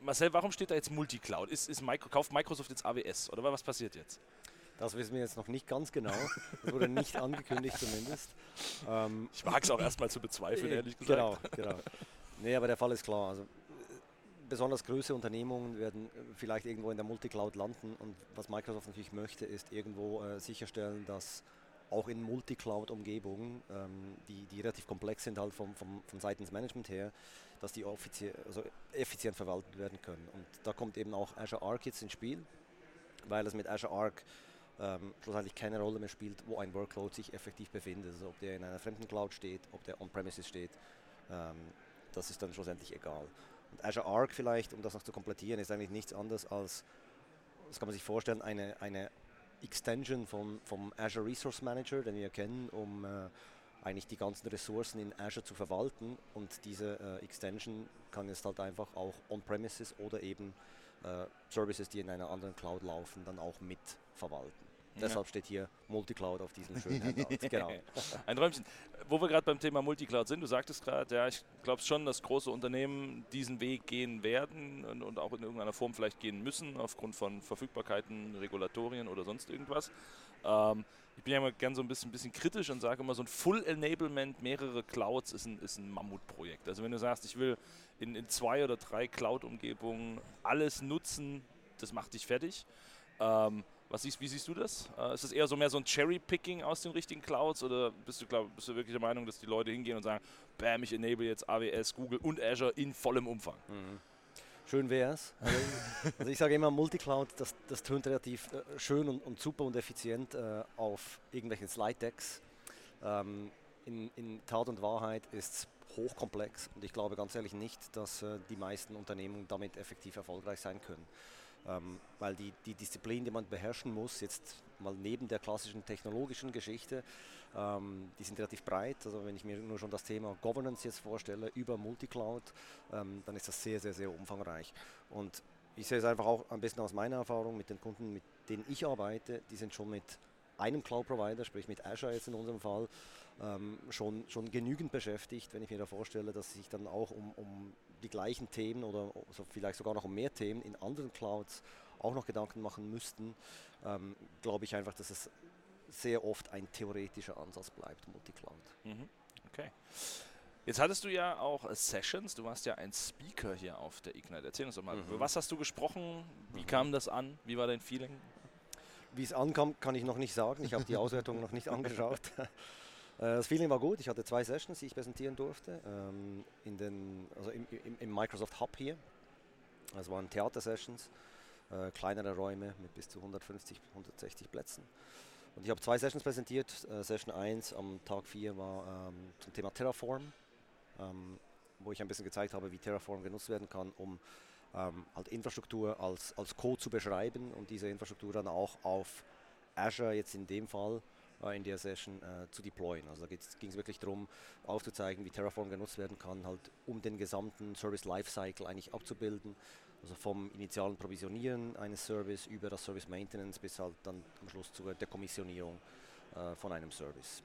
Marcel, warum steht da jetzt Multicloud? Ist, ist Micro, kauft Microsoft jetzt AWS oder was passiert jetzt? Das wissen wir jetzt noch nicht ganz genau. Das wurde nicht [laughs] angekündigt zumindest. Ähm, ich mag es auch erstmal zu bezweifeln, ehrlich gesagt. Genau, genau. Nee, aber der Fall ist klar. Also, besonders größere Unternehmungen werden vielleicht irgendwo in der Multicloud landen und was Microsoft natürlich möchte, ist irgendwo äh, sicherstellen, dass auch in Multi-Cloud-Umgebungen, ähm, die, die relativ komplex sind halt vom, vom, von seitens Management her, dass die also effizient verwaltet werden können. Und da kommt eben auch Azure Arc jetzt ins Spiel, weil es mit Azure Arc ähm, schlussendlich keine Rolle mehr spielt, wo ein Workload sich effektiv befindet. Also ob der in einer fremden Cloud steht, ob der on-premises steht, ähm, das ist dann schlussendlich egal. Azure Arc vielleicht, um das noch zu komplettieren, ist eigentlich nichts anderes als, das kann man sich vorstellen, eine, eine Extension vom, vom Azure Resource Manager, den wir kennen, um äh, eigentlich die ganzen Ressourcen in Azure zu verwalten. Und diese äh, Extension kann jetzt halt einfach auch on-premises oder eben äh, Services, die in einer anderen Cloud laufen, dann auch mit verwalten. Deshalb steht hier Multicloud auf diesem schönen [laughs] Handout. genau. Ein Träumchen. Wo wir gerade beim Thema Multicloud sind, du sagtest gerade, ja, ich glaube schon, dass große Unternehmen diesen Weg gehen werden und, und, auch in irgendeiner Form vielleicht gehen müssen, aufgrund von Verfügbarkeiten, Regulatorien oder sonst irgendwas. Ähm, ich bin ja immer gern so ein bisschen, bisschen kritisch und sage immer, so ein Full Enablement, mehrere Clouds ist ein, ist ein Mammutprojekt. Also wenn du sagst, ich will in, in zwei oder drei Cloud-Umgebungen alles nutzen, das macht dich fertig. Ähm, was siehst, wie siehst du das? Äh, ist das eher so mehr so ein Cherry-Picking aus den richtigen Clouds oder bist du, glaub, bist du wirklich der Meinung, dass die Leute hingehen und sagen, bam, ich enable jetzt AWS, Google und Azure in vollem Umfang? Mhm. Schön wäre es. Also, also, ich sage immer, Multicloud, das, das tönt relativ äh, schön und, und, super und effizient äh, auf irgendwelchen Slide-Decks. Ähm, in, in, Tat und Wahrheit ist es hochkomplex und ich glaube ganz ehrlich nicht, dass äh, die meisten Unternehmen damit effektiv erfolgreich sein können. Ähm, weil die, die Disziplin, die man beherrschen muss, jetzt mal neben der klassischen technologischen Geschichte, ähm, die sind relativ breit. Also wenn ich mir nur schon das Thema Governance jetzt vorstelle über Multicloud, ähm, dann ist das sehr, sehr, sehr umfangreich. Und ich sehe es einfach auch ein bisschen aus meiner Erfahrung mit den Kunden, mit denen ich arbeite, die sind schon mit einem Cloud-Provider, sprich mit Azure jetzt in unserem Fall, ähm, schon, schon genügend beschäftigt, wenn ich mir da vorstelle, dass sich dann auch um, um die gleichen Themen oder vielleicht sogar noch um mehr Themen in anderen Clouds auch noch Gedanken machen müssten, ähm, glaube ich einfach, dass es sehr oft ein theoretischer Ansatz bleibt, Multicloud. Mhm. Okay. Jetzt hattest du ja auch Sessions, du warst ja ein Speaker hier auf der Ignite. Erzähl uns doch mal, mhm. über was hast du gesprochen? Wie mhm. kam das an? Wie war dein Feeling? Wie es ankam, kann ich noch nicht sagen. Ich habe die [laughs] Auswertung noch nicht angeschaut. Äh, das Feeling war gut. Ich hatte zwei Sessions, die ich präsentieren durfte. Ähm, in den, also im, im, im, Microsoft Hub hier. Das waren Theater-Sessions, äh, kleinere Räume mit bis zu 150, 160 Plätzen. Und ich habe zwei Sessions präsentiert. Äh, Session 1 am Tag 4 war ähm, zum Thema Terraform, ähm, wo ich ein bisschen gezeigt habe, wie Terraform genutzt werden kann, um halt Infrastruktur als, als Code zu beschreiben und diese Infrastruktur dann auch auf Azure jetzt in dem Fall in der Session äh, zu deployen. Also da ging es wirklich darum, aufzuzeigen, wie Terraform genutzt werden kann, halt um den gesamten Service Lifecycle eigentlich abzubilden. Also vom initialen Provisionieren eines Service über das Service Maintenance bis halt dann am Schluss zur Dekommissionierung äh, von einem Service.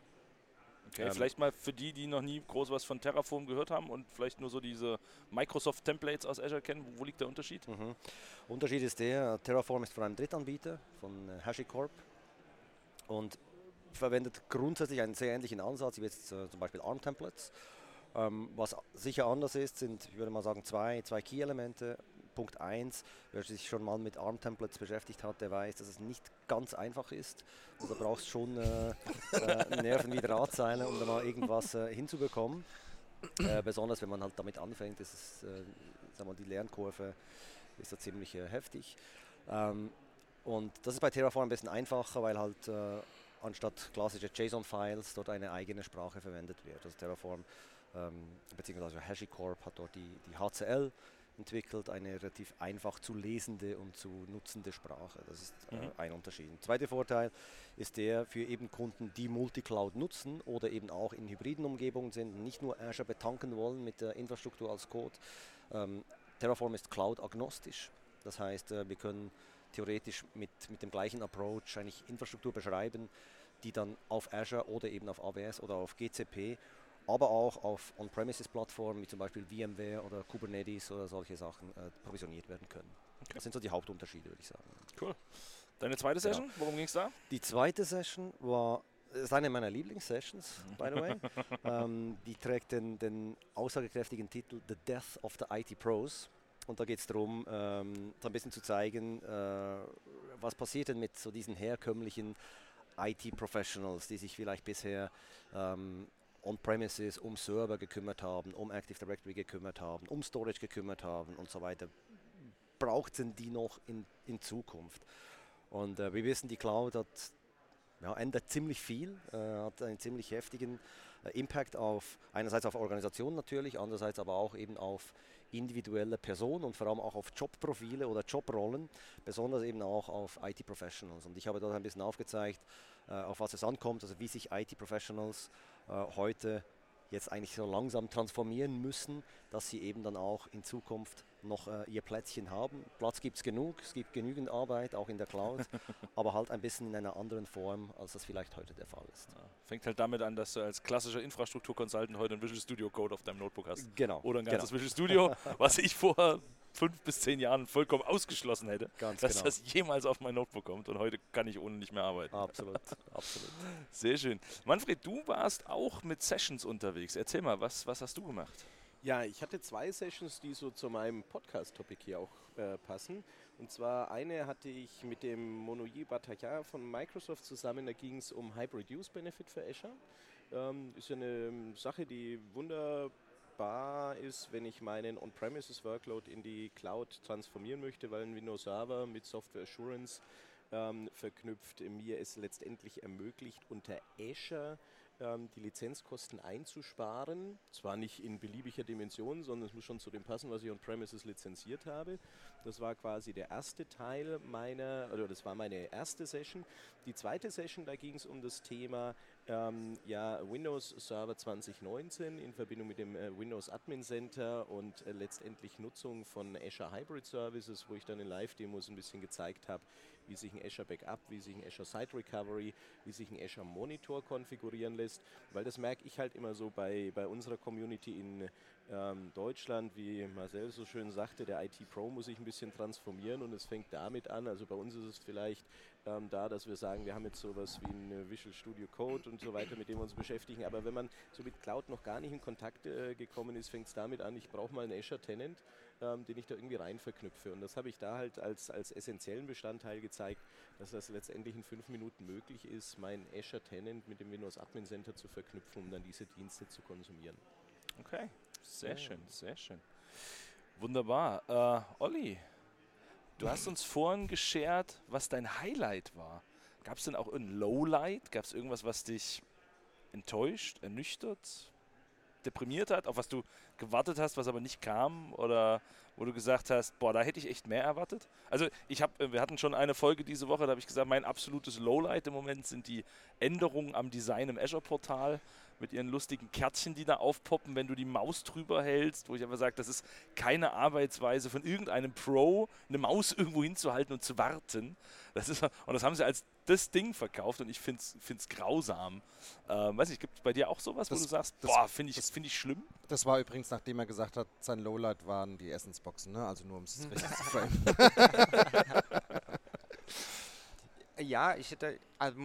Okay, ähm, vielleicht mal für die, die noch nie groß was von Terraform gehört haben und vielleicht nur so diese Microsoft-Templates aus Azure kennen, wo, liegt der Unterschied? Mhm. Unterschied ist der, Terraform ist von einem Drittanbieter, von äh, HashiCorp und verwendet grundsätzlich einen sehr ähnlichen Ansatz wie jetzt äh, zum Beispiel ARM-Templates. Ähm, was sicher anders ist, sind, ich würde mal sagen, zwei, zwei Key-Elemente. Punkt 1, wer sich schon mal mit ARM-Templates beschäftigt hat, der weiß, dass es nicht ganz einfach ist. Also brauchst schon äh, äh, Nerven wie Drahtseile, um da mal irgendwas äh, hinzubekommen. Äh, besonders wenn man halt damit anfängt, ist es, äh, wir, die Lernkurve ist da ziemlich äh, heftig. Ähm, und das ist bei Terraform ein bisschen einfacher, weil halt anstatt klassische JSON-Files dort eine eigene Sprache verwendet wird. Also Terraform ähm, bzw. HashiCorp hat dort die, die HCL entwickelt, eine relativ einfach zu lesende und zu nutzende Sprache. Das ist äh, mhm. ein Unterschied. Der zweite Vorteil ist der für eben Kunden, die Multicloud nutzen oder eben auch in hybriden Umgebungen sind, nicht nur Azure betanken wollen mit der Infrastruktur als Code. Ähm, Terraform ist cloud-agnostisch. Das heißt, äh, wir können theoretisch mit, mit dem gleichen Approach eigentlich Infrastruktur beschreiben, die dann auf Azure oder eben auf AWS oder auf GCP, aber auch auf On-Premises-Plattformen wie zum Beispiel VMware oder Kubernetes oder solche Sachen äh, provisioniert werden können. Okay. Das sind so die Hauptunterschiede, würde ich sagen. Cool. Deine zweite genau. Session, worum ging es da? Die zweite Session war das ist eine meiner Lieblingssessions, by the way. [laughs] ähm, die trägt den, den aussagekräftigen Titel The Death of the IT Pros. Und da geht es darum, ähm, so ein bisschen zu zeigen, äh, was passiert denn mit so diesen herkömmlichen IT-Professionals, die sich vielleicht bisher ähm, on-premises um Server gekümmert haben, um Active Directory gekümmert haben, um Storage gekümmert haben und so weiter, brauchten die noch in, in Zukunft? Und äh, wir wissen, die Cloud hat, ja, ändert ziemlich viel, äh, hat einen ziemlich heftigen äh, Impact auf einerseits auf Organisationen natürlich, andererseits aber auch eben auf individuelle Personen und vor allem auch auf Jobprofile oder Jobrollen, besonders eben auch auf IT-Professionals. Und ich habe dort ein bisschen aufgezeigt, äh, auf was es ankommt, also wie sich IT-Professionals äh, heute jetzt eigentlich so langsam transformieren müssen, dass sie eben dann auch in Zukunft noch äh, ihr Plätzchen haben. Platz gibt es genug, es gibt genügend Arbeit, auch in der Cloud, [laughs] aber halt ein bisschen in einer anderen Form, als das vielleicht heute der Fall ist. Ja, fängt halt damit an, dass du als klassischer Infrastruktur-Consultant heute ein Visual Studio Code auf deinem Notebook hast. Genau. Oder ein ganzes genau. Visual Studio, [laughs] was ich vor fünf bis zehn Jahren vollkommen ausgeschlossen hätte, Ganz dass genau. das jemals auf mein Notebook kommt. Und heute kann ich ohne nicht mehr arbeiten. Absolut, [laughs] absolut. Sehr schön. Manfred, du warst auch mit Sessions unterwegs. Erzähl mal, was, was hast du gemacht? Ja, ich hatte zwei Sessions, die so zu meinem Podcast-Topic hier auch äh, passen. Und zwar eine hatte ich mit dem Monoyer Bataillard von Microsoft zusammen, da ging es um Hybrid Use Benefit für Azure. Ähm, ist ja eine Sache, die wunderbar ist, wenn ich meinen On-Premises-Workload in die Cloud transformieren möchte, weil ein Windows Server mit Software Assurance ähm, verknüpft mir es letztendlich ermöglicht, unter Azure ähm, die Lizenzkosten einzusparen. Zwar nicht in beliebiger Dimension, sondern es muss schon zu dem passen, was ich on-premises lizenziert habe. Das war quasi der erste Teil meiner, oder das war meine erste Session. Die zweite Session, da ging es um das Thema ähm, ja, Windows Server 2019 in Verbindung mit dem äh, Windows Admin Center und äh, letztendlich Nutzung von Azure Hybrid Services, wo ich dann in Live-Demos ein bisschen gezeigt habe, wie sich ein Azure Backup, wie sich ein Azure Site Recovery, wie sich ein Azure Monitor konfigurieren lässt, weil das merke ich halt immer so bei, bei unserer Community in ähm, Deutschland, wie Marcel so schön sagte, der IT Pro muss sich ein bisschen transformieren und es fängt damit an, also bei uns ist es vielleicht ähm, da, dass wir sagen, wir haben jetzt sowas wie ein Visual Studio Code und so weiter, mit dem wir uns beschäftigen, aber wenn man so mit Cloud noch gar nicht in Kontakt äh, gekommen ist, fängt es damit an, ich brauche mal einen Azure Tenant, ähm, den ich da irgendwie rein verknüpfe und das habe ich da halt als, als essentiellen Bestandteil gezeigt, dass das letztendlich in fünf Minuten möglich ist, meinen Azure Tenant mit dem Windows Admin Center zu verknüpfen, um dann diese Dienste zu konsumieren. Okay, sehr ja. schön, sehr schön. Wunderbar. Äh, Olli, du hast uns vorhin geshared, was dein Highlight war. Gab es denn auch ein Lowlight? Gab es irgendwas, was dich enttäuscht, ernüchtert, deprimiert hat, auf was du gewartet hast, was aber nicht kam? Oder wo du gesagt hast, boah, da hätte ich echt mehr erwartet? Also ich habe, wir hatten schon eine Folge diese Woche, da habe ich gesagt, mein absolutes Lowlight im Moment sind die Änderungen am Design im Azure-Portal mit ihren lustigen Kärtchen, die da aufpoppen, wenn du die Maus drüber hältst, wo ich aber sage, das ist keine Arbeitsweise von irgendeinem Pro, eine Maus irgendwo hinzuhalten und zu warten. Das ist, und das haben sie als das Ding verkauft und ich finde es grausam. Ähm, weiß nicht, gibt es bei dir auch sowas, das, wo du sagst, das, boah, finde ich, find ich schlimm? Das war übrigens, nachdem er gesagt hat, sein Lowlight waren die Essensboxen, ne? also nur um es richtig zu [laughs] framen. ja, ich hätte, also,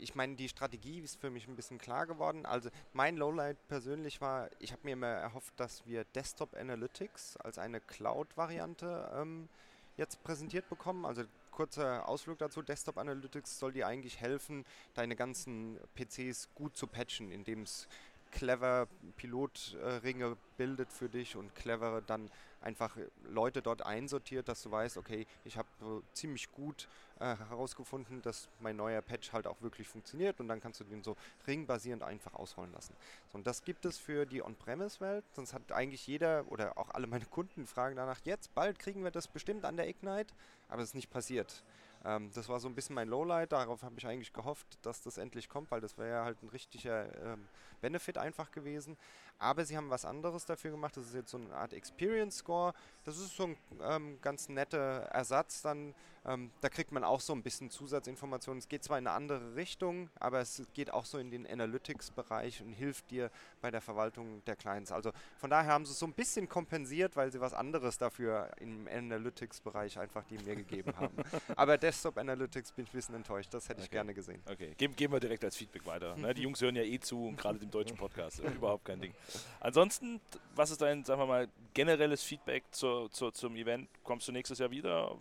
ich meine, die Strategie ist für mich ein bisschen klar geworden. Also mein Lowlight persönlich war, ich habe mir immer erhofft, dass wir Desktop Analytics als eine Cloud-Variante ähm, jetzt präsentiert bekommen. Also kurzer Ausflug dazu. Desktop Analytics soll dir eigentlich helfen, deine ganzen PCs gut zu patchen, indem es clever Pilotringe bildet für dich und clever dann einfach Leute dort einsortiert, dass du weißt, okay, ich habe ziemlich gut äh, herausgefunden, dass mein neuer Patch halt auch wirklich funktioniert und dann kannst du den so ringbasierend einfach ausrollen lassen. So, und das gibt es für die On-Premise-Welt, sonst hat eigentlich jeder oder auch alle meine Kunden fragen danach, jetzt bald kriegen wir das bestimmt an der Ignite, aber es ist nicht passiert. Ähm, das war so ein bisschen mein Lowlight, darauf habe ich eigentlich gehofft, dass das endlich kommt, weil das wäre ja halt ein richtiger ähm, Benefit einfach gewesen. Aber sie haben was anderes dafür gemacht, das ist jetzt so eine Art Experience Score. Das ist so ein ähm, ganz netter Ersatz dann. Ähm, da kriegt man auch so ein bisschen Zusatzinformationen. Es geht zwar in eine andere Richtung, aber es geht auch so in den Analytics-Bereich und hilft dir bei der Verwaltung der Clients. Also von daher haben sie es so ein bisschen kompensiert, weil sie was anderes dafür im Analytics-Bereich einfach die mir gegeben haben. [laughs] aber Desktop Analytics bin ich ein bisschen enttäuscht. Das hätte okay. ich gerne gesehen. Okay, Geben, geben wir direkt als Feedback weiter. Ne? Die Jungs hören ja eh zu, gerade dem deutschen Podcast. [laughs] Überhaupt kein Ding. Ansonsten, was ist dein, sagen wir mal, generelles Feedback zur, zur, zum Event? Kommst du nächstes Jahr wieder?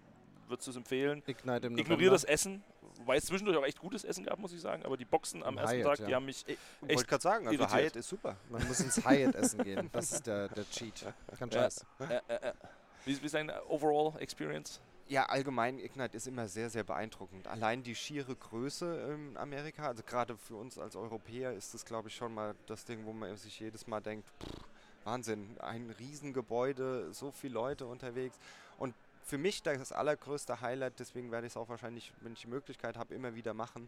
Würdest du es empfehlen? Ignite im Ignoriere das Essen. Wobei es zwischendurch auch echt gutes Essen gab, muss ich sagen. Aber die Boxen am Im ersten Hyatt, Tag, ja. die haben mich. Ich wollte gerade sagen, also irritiert. Hyatt ist super. Man muss ins Hyatt essen gehen. Das ist der, der Cheat. Kein Ja. Scheiß. Äh, äh, äh. Wie, wie ist deine Overall Experience? Ja, allgemein Ignite ist immer sehr, sehr beeindruckend. Allein die schiere Größe in Amerika, also gerade für uns als Europäer ist das, glaube ich, schon mal das Ding, wo man sich jedes Mal denkt, pff, Wahnsinn, ein Riesengebäude, so viele Leute unterwegs. Und für mich das allergrößte Highlight, deswegen werde ich es auch wahrscheinlich, wenn ich die Möglichkeit habe, immer wieder machen,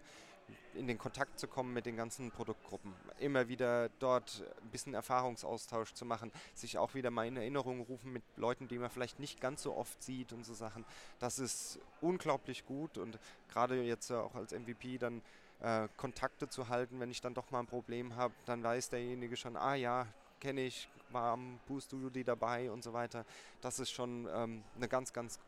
in den Kontakt zu kommen mit den ganzen Produktgruppen. Immer wieder dort ein bisschen Erfahrungsaustausch zu machen, sich auch wieder mal in Erinnerung rufen mit Leuten, die man vielleicht nicht ganz so oft sieht und so Sachen. Das ist unglaublich gut und gerade jetzt auch als MVP dann äh, Kontakte zu halten, wenn ich dann doch mal ein Problem habe, dann weiß derjenige schon, ah ja, kenne ich, war am Boost Studio dabei und so weiter. Das ist schon ähm, eine ganz, ganz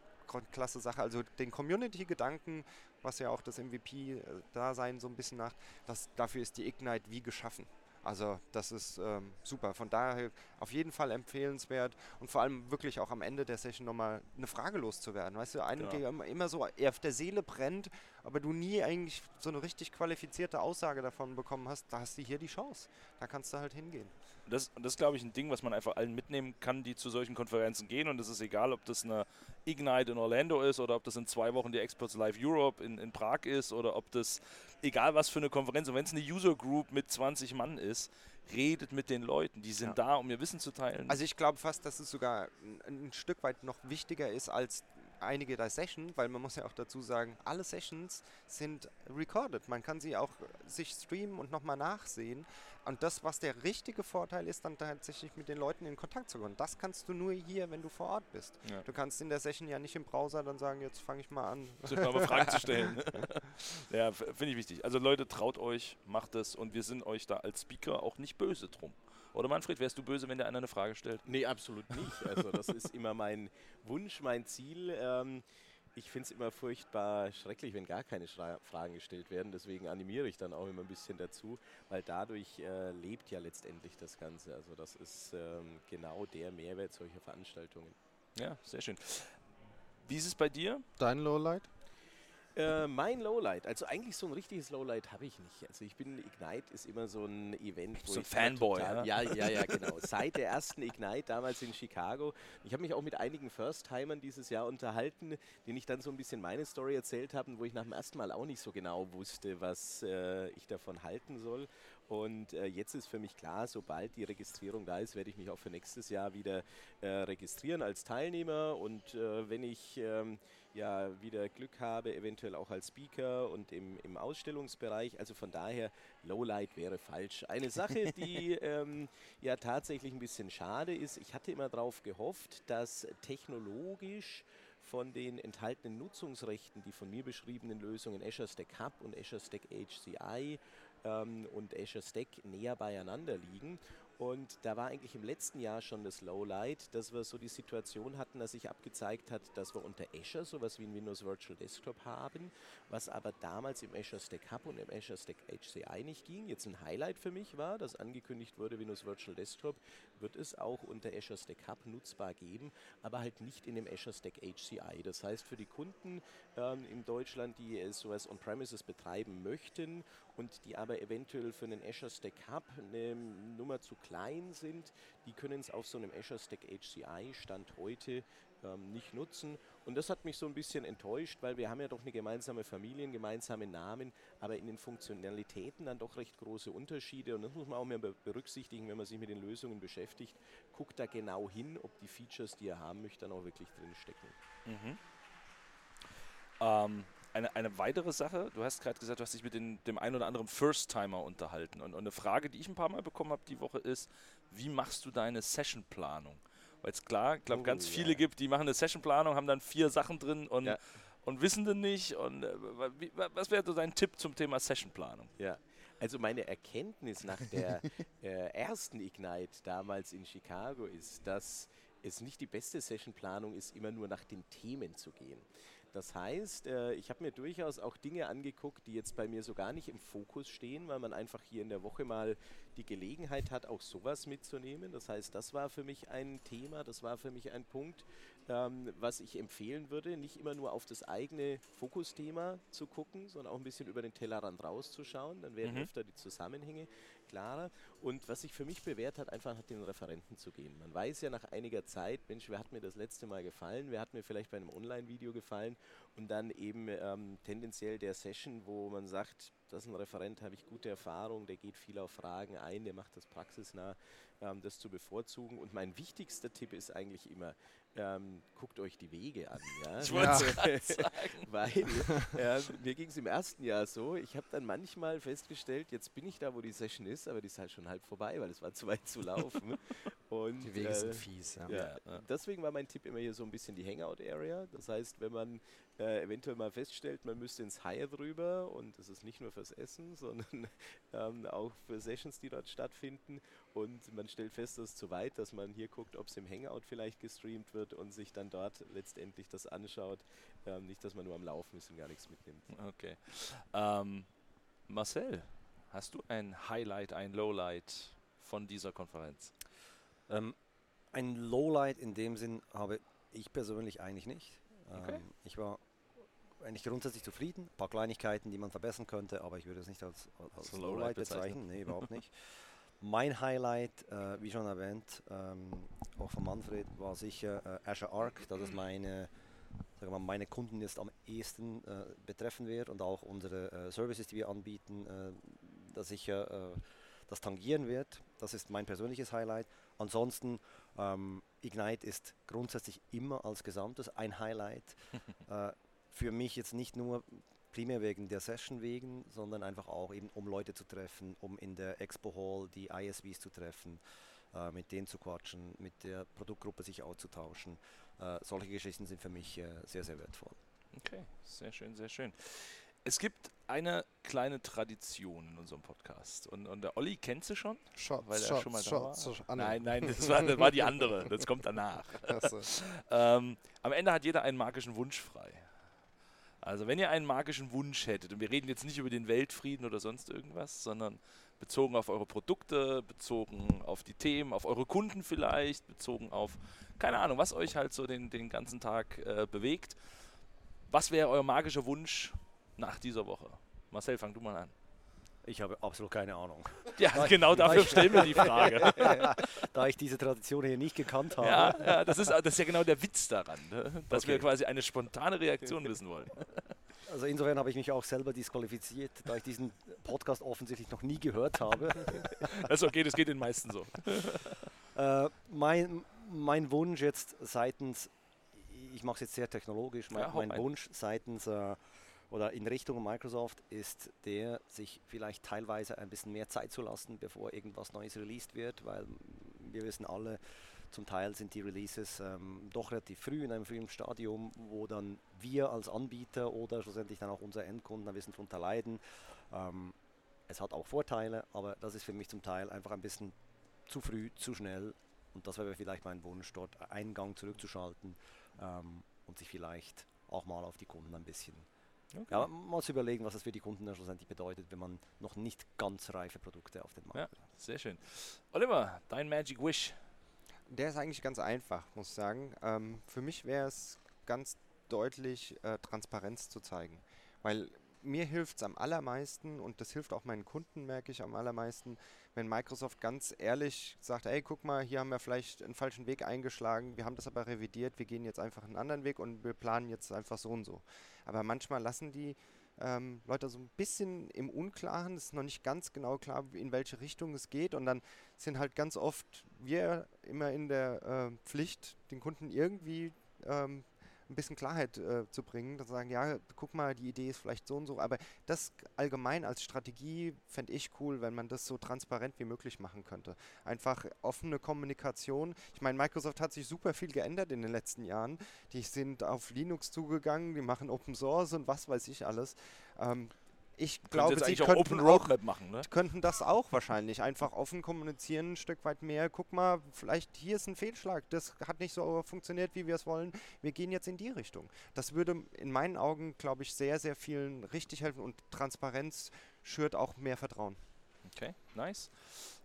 klasse Sache. Also den Community-Gedanken, was ja auch das MVP-Dasein so ein bisschen nach, das, dafür ist die Ignite wie geschaffen. Also das ist ähm, super. Von daher auf jeden Fall empfehlenswert und vor allem wirklich auch am Ende der Session nochmal eine Frage loszuwerden. Weißt du, einen, Ja. der immer, so auf der Seele brennt, aber du nie eigentlich so eine richtig qualifizierte Aussage davon bekommen hast, da hast du hier die Chance. Da kannst du halt hingehen. Das, das ist, glaube ich, ein Ding, was man einfach allen mitnehmen kann, die zu solchen Konferenzen gehen. Und es ist egal, ob das eine Ignite in Orlando ist oder ob das in zwei Wochen die Experts Live Europe in, in Prag ist oder ob das, egal was für eine Konferenz, und wenn es eine User Group mit 20 Mann ist, redet mit den Leuten. Die sind Ja. da, um ihr Wissen zu teilen. Also ich glaube fast, dass es sogar ein, ein Stück weit noch wichtiger ist als einige der Session, weil man muss ja auch dazu sagen, alle Sessions sind recorded. Man kann sie auch sich streamen und nochmal nachsehen. Und das, was der richtige Vorteil ist, dann tatsächlich mit den Leuten in Kontakt zu kommen. Das kannst du nur hier, wenn du vor Ort bist. Ja. Du kannst in der Session ja nicht im Browser dann sagen, jetzt fange ich mal an. [laughs] mal Fragen zu stellen. [laughs] ja, finde ich wichtig. Also Leute, traut euch, macht es und wir sind euch da als Speaker auch nicht böse drum. Oder Manfred, wärst du böse, wenn dir einer eine Frage stellt? Nee, absolut nicht. Also das ist immer mein Wunsch, mein Ziel. Ähm, ich finde es immer furchtbar schrecklich, wenn gar keine Schra Fragen gestellt werden. Deswegen animiere ich dann auch immer ein bisschen dazu, weil dadurch äh, lebt ja letztendlich das Ganze. Also das ist ähm, genau der Mehrwert solcher Veranstaltungen. Ja, sehr schön. Wie ist es bei dir? Dein Lowlight? Äh, mein Lowlight, also eigentlich so ein richtiges Lowlight habe ich nicht. Also ich bin, Ignite ist immer so ein Event, wo So ein Fanboy, total- Ja, ja, ja, [laughs] genau. Seit der ersten Ignite damals in Chicago. Ich habe mich auch mit einigen First-Timern dieses Jahr unterhalten, denen ich dann so ein bisschen meine Story erzählt habe, wo ich nach dem ersten Mal auch nicht so genau wusste, was äh, ich davon halten soll. Und äh, jetzt ist für mich klar, sobald die Registrierung da ist, werde ich mich auch für nächstes Jahr wieder äh, registrieren als Teilnehmer. Und äh, wenn ich ähm, ja wieder Glück habe, eventuell auch als Speaker und im, im Ausstellungsbereich. Also von daher, Lowlight wäre falsch. Eine Sache, [laughs] die ähm, ja tatsächlich ein bisschen schade ist, ich hatte immer darauf gehofft, dass technologisch von den enthaltenen Nutzungsrechten, die von mir beschriebenen Lösungen Azure Stack Hub und Azure Stack HCI ähm, und Azure Stack näher beieinander liegen. Und da war eigentlich im letzten Jahr schon das Lowlight, dass wir so die Situation hatten, dass sich abgezeigt hat, dass wir unter Azure sowas wie ein Windows Virtual Desktop haben, was aber damals im Azure Stack Hub und im Azure Stack HCI nicht ging. Jetzt ein Highlight für mich war, dass angekündigt wurde, Windows Virtual Desktop wird es auch unter Azure Stack Hub nutzbar geben, aber halt nicht in dem Azure Stack HCI. Das heißt, für die Kunden ähm, in Deutschland, die äh, sowas on-premises betreiben möchten und die aber eventuell für einen Azure Stack Hub eine Nummer zu klein sind, die können es auf so einem Azure Stack HCI Stand heute ähm, nicht nutzen. Und das hat mich so ein bisschen enttäuscht, weil wir haben ja doch eine gemeinsame Familie, einen gemeinsamen Namen, aber in den Funktionalitäten dann doch recht große Unterschiede. Und das muss man auch mehr be- berücksichtigen, wenn man sich mit den Lösungen beschäftigt. Guckt da genau hin, ob die Features, die ihr haben möchtet, dann auch wirklich drin stecken. Ähm, eine, eine weitere Sache, du hast gerade gesagt, du hast dich mit den, dem einen oder anderen First-Timer unterhalten. Und, und eine Frage, die ich ein paar Mal bekommen habe die Woche ist, wie machst du deine Sessionplanung? Weil es klar, ich glaube, Oh, ganz ja. viele gibt, die machen eine Sessionplanung, haben dann vier Sachen drin und, Ja. und wissen dann nicht. Und äh, wie, wa- was wäre so dein Tipp zum Thema Sessionplanung? Ja, also meine Erkenntnis nach der [laughs] äh, ersten Ignite damals in Chicago ist, dass es nicht die beste Sessionplanung ist, immer nur nach den Themen zu gehen. Das heißt, äh, ich habe mir durchaus auch Dinge angeguckt, die jetzt bei mir so gar nicht im Fokus stehen, weil man einfach hier in der Woche mal die Gelegenheit hat, auch sowas mitzunehmen. Das heißt, das war für mich ein Thema, das war für mich ein Punkt. Ähm, was ich empfehlen würde, nicht immer nur auf das eigene Fokusthema zu gucken, sondern auch ein bisschen über den Tellerrand rauszuschauen. Dann werden Mhm. öfter die Zusammenhänge klarer. Und was sich für mich bewährt hat, einfach nach den Referenten zu gehen. Man weiß ja nach einiger Zeit, Mensch, wer hat mir das letzte Mal gefallen, wer hat mir vielleicht bei einem Online-Video gefallen und dann eben ähm, tendenziell der Session, wo man sagt, das ist ein Referent, habe ich gute Erfahrung, der geht viel auf Fragen ein, der macht das praxisnah, ähm, das zu bevorzugen. Und mein wichtigster Tipp ist eigentlich immer, ähm, guckt euch die Wege an. Ja? Ich wollte Ja. gerade [laughs] sagen. Weil äh, mir ging es im ersten Jahr so, ich habe dann manchmal festgestellt, jetzt bin ich da, wo die Session ist, aber die ist halt schon halb vorbei, weil es war zu weit zu laufen. [laughs] Und, Die Wege äh, sind fies, ja. ja, deswegen war mein Tipp immer hier so ein bisschen die Hangout-Area. Das heißt, wenn man äh, eventuell mal feststellt, man müsste ins Hyatt rüber und das ist nicht nur fürs Essen, [laughs] sondern ähm, auch für Sessions, die dort stattfinden und man stellt fest, das ist zu weit, dass man hier guckt, ob es im Hangout vielleicht gestreamt wird und sich dann dort letztendlich das anschaut. Ähm, nicht, dass man nur am Laufen ist und gar nichts mitnimmt. Okay. Ähm, Marcel, hast du ein Highlight, ein Lowlight von dieser Konferenz? Ähm, ein Lowlight in dem Sinn habe ich persönlich eigentlich nicht. Okay. Ähm, ich war eigentlich grundsätzlich zufrieden. Ein paar Kleinigkeiten, die man verbessern könnte, aber ich würde es nicht als, als Als Lowlight Lowlight bezeichnen. bezeichnen. Nee, überhaupt nicht. [laughs] Mein Highlight, äh, wie schon erwähnt, ähm, auch von Manfred, war sicher äh, Azure Arc. Das ist meine, sagen wir meine Kunden jetzt am ehesten äh, betreffen wird und auch unsere äh, Services, die wir anbieten, äh, da sicher äh, das tangieren wird. Das ist mein persönliches Highlight. Ansonsten, ähm, Ignite ist grundsätzlich immer als Gesamtes ein Highlight. [laughs] für mich jetzt nicht nur primär wegen der Session wegen, sondern einfach auch eben, um Leute zu treffen, um in der Expo Hall die ISVs zu treffen, äh, mit denen zu quatschen, mit der Produktgruppe sich auszutauschen. Äh, solche Geschichten sind für mich äh, sehr, sehr wertvoll. Okay, sehr schön, sehr schön. Es gibt eine kleine Tradition in unserem Podcast. Und, und der Olli kennt sie schon, Shots, weil er Shots, schon mal da Shots, war. Shots. Ah. Nein, nein, das war, das war die andere. Das kommt danach. [laughs] Ähm, am Ende hat jeder einen magischen Wunsch frei. Also wenn ihr einen magischen Wunsch hättet, und wir reden jetzt nicht über den Weltfrieden oder sonst irgendwas, sondern bezogen auf eure Produkte, bezogen auf die Themen, auf eure Kunden vielleicht, bezogen auf, keine Ahnung, was euch halt so den, den ganzen Tag äh, bewegt. Was wäre euer magischer Wunsch nach dieser Woche? Marcel, fang du mal an. Ich habe absolut keine Ahnung. [laughs] Ja, Weil- genau dafür weil- stellen wir die [laughs] Frage. da ich diese Tradition hier nicht gekannt habe, Ja, ja das, ist, das ist ja genau der Witz daran, ne? dass wir Okay. quasi eine spontane Reaktion wissen wollen. [laughs] Also insofern habe ich mich auch selber disqualifiziert, da ich diesen Podcast offensichtlich noch nie gehört habe. Das ist okay, das geht den meisten so. Äh, mein, mein Wunsch jetzt seitens, ich mache es jetzt sehr technologisch, mein, Ja, mein. Wunsch seitens äh, oder in Richtung Microsoft ist der, sich vielleicht teilweise ein bisschen mehr Zeit zu lassen, bevor irgendwas Neues released wird, weil wir wissen alle, zum Teil sind die Releases ähm, doch relativ früh in einem frühen Stadium, wo dann wir als Anbieter oder schlussendlich dann auch unsere Endkunden ein bisschen drunter leiden. Ähm, es hat auch Vorteile, aber das ist für mich zum Teil einfach ein bisschen zu früh, zu schnell. Und das wäre vielleicht mein Wunsch, dort einen Gang zurückzuschalten ähm, und sich vielleicht auch mal auf die Kunden ein bisschen, ja, mal zu überlegen, was es für die Kunden dann schlussendlich bedeutet, wenn man noch nicht ganz reife Produkte auf den Markt Ja. bringt. Sehr schön. Oliver, dein Magic Wish. Der ist eigentlich ganz einfach, muss ich sagen. Ähm, für mich wäre es ganz deutlich, äh, Transparenz zu zeigen. Weil mir hilft es am allermeisten und das hilft auch meinen Kunden, merke ich am allermeisten, wenn Microsoft ganz ehrlich sagt, ey, guck mal, hier haben wir vielleicht einen falschen Weg eingeschlagen, wir haben das aber revidiert, wir gehen jetzt einfach einen anderen Weg und wir planen jetzt einfach so und so. Aber manchmal lassen die ähm, Leute so ein bisschen im Unklaren, es ist noch nicht ganz genau klar, in welche Richtung es geht und dann sind halt ganz oft wir immer in der äh, Pflicht, den Kunden irgendwie ähm, ein bisschen Klarheit äh, zu bringen, sie sagen, ja, guck mal, die Idee ist vielleicht so und so, aber das allgemein als Strategie fände ich cool, wenn man das so transparent wie möglich machen könnte. Einfach offene Kommunikation. Ich meine, Microsoft hat sich super viel geändert in den letzten Jahren. Die sind auf Linux zugegangen, die machen Open Source und was weiß ich alles. Ähm, ich glaube, sie eigentlich auch könnten Open auch Roadmap machen, ne? könnten das auch wahrscheinlich einfach offen kommunizieren, ein Stück weit mehr. Guck mal, vielleicht hier ist ein Fehlschlag, das hat nicht so funktioniert, wie wir es wollen. Wir gehen jetzt in die Richtung. Das würde in meinen Augen, glaube ich, sehr, sehr vielen richtig helfen und Transparenz schürt auch mehr Vertrauen. Okay, nice.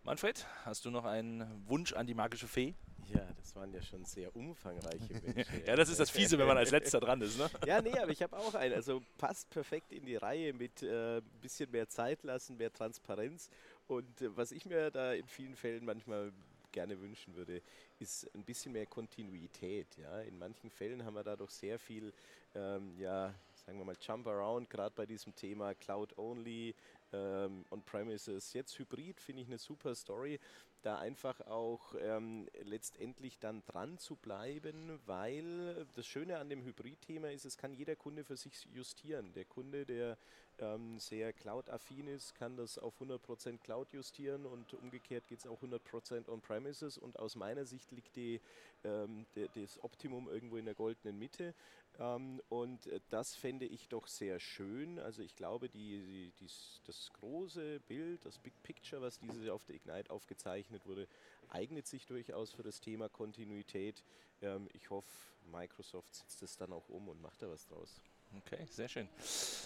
Manfred, hast du noch einen Wunsch an die magische Fee? Ja, das waren ja schon sehr umfangreiche [laughs] Menschen. ja, das ist das Fiese, wenn man als letzter dran ist, ne? [laughs] Ja, nee, aber ich habe auch einen. Also passt perfekt in die Reihe mit ein äh, bisschen mehr Zeit lassen, mehr Transparenz. Und äh, was ich mir da in vielen Fällen manchmal gerne wünschen würde, ist ein bisschen mehr Kontinuität. Ja? In manchen Fällen haben wir da doch sehr viel, ähm, ja, sagen wir mal, Jump Around, gerade bei diesem Thema Cloud Only, ähm, On-Premises. Jetzt Hybrid finde ich eine super Story, da einfach auch ähm, letztendlich dann dran zu bleiben, weil das Schöne an dem Hybrid-Thema ist, es kann jeder Kunde für sich justieren. Der Kunde, der ähm, sehr Cloud-affin ist, kann das auf 100% Cloud justieren und umgekehrt geht es auch 100% On-Premises und aus meiner Sicht liegt die, ähm, der, das Optimum irgendwo in der goldenen Mitte und äh, das fände ich doch sehr schön. Also ich glaube, die, die, das große Bild, das Big Picture, was dieses Jahr auf der Ignite aufgezeichnet wurde, eignet sich durchaus für das Thema Kontinuität. Ähm, ich hoffe, Microsoft setzt es dann auch um und macht da was draus. Okay, sehr schön.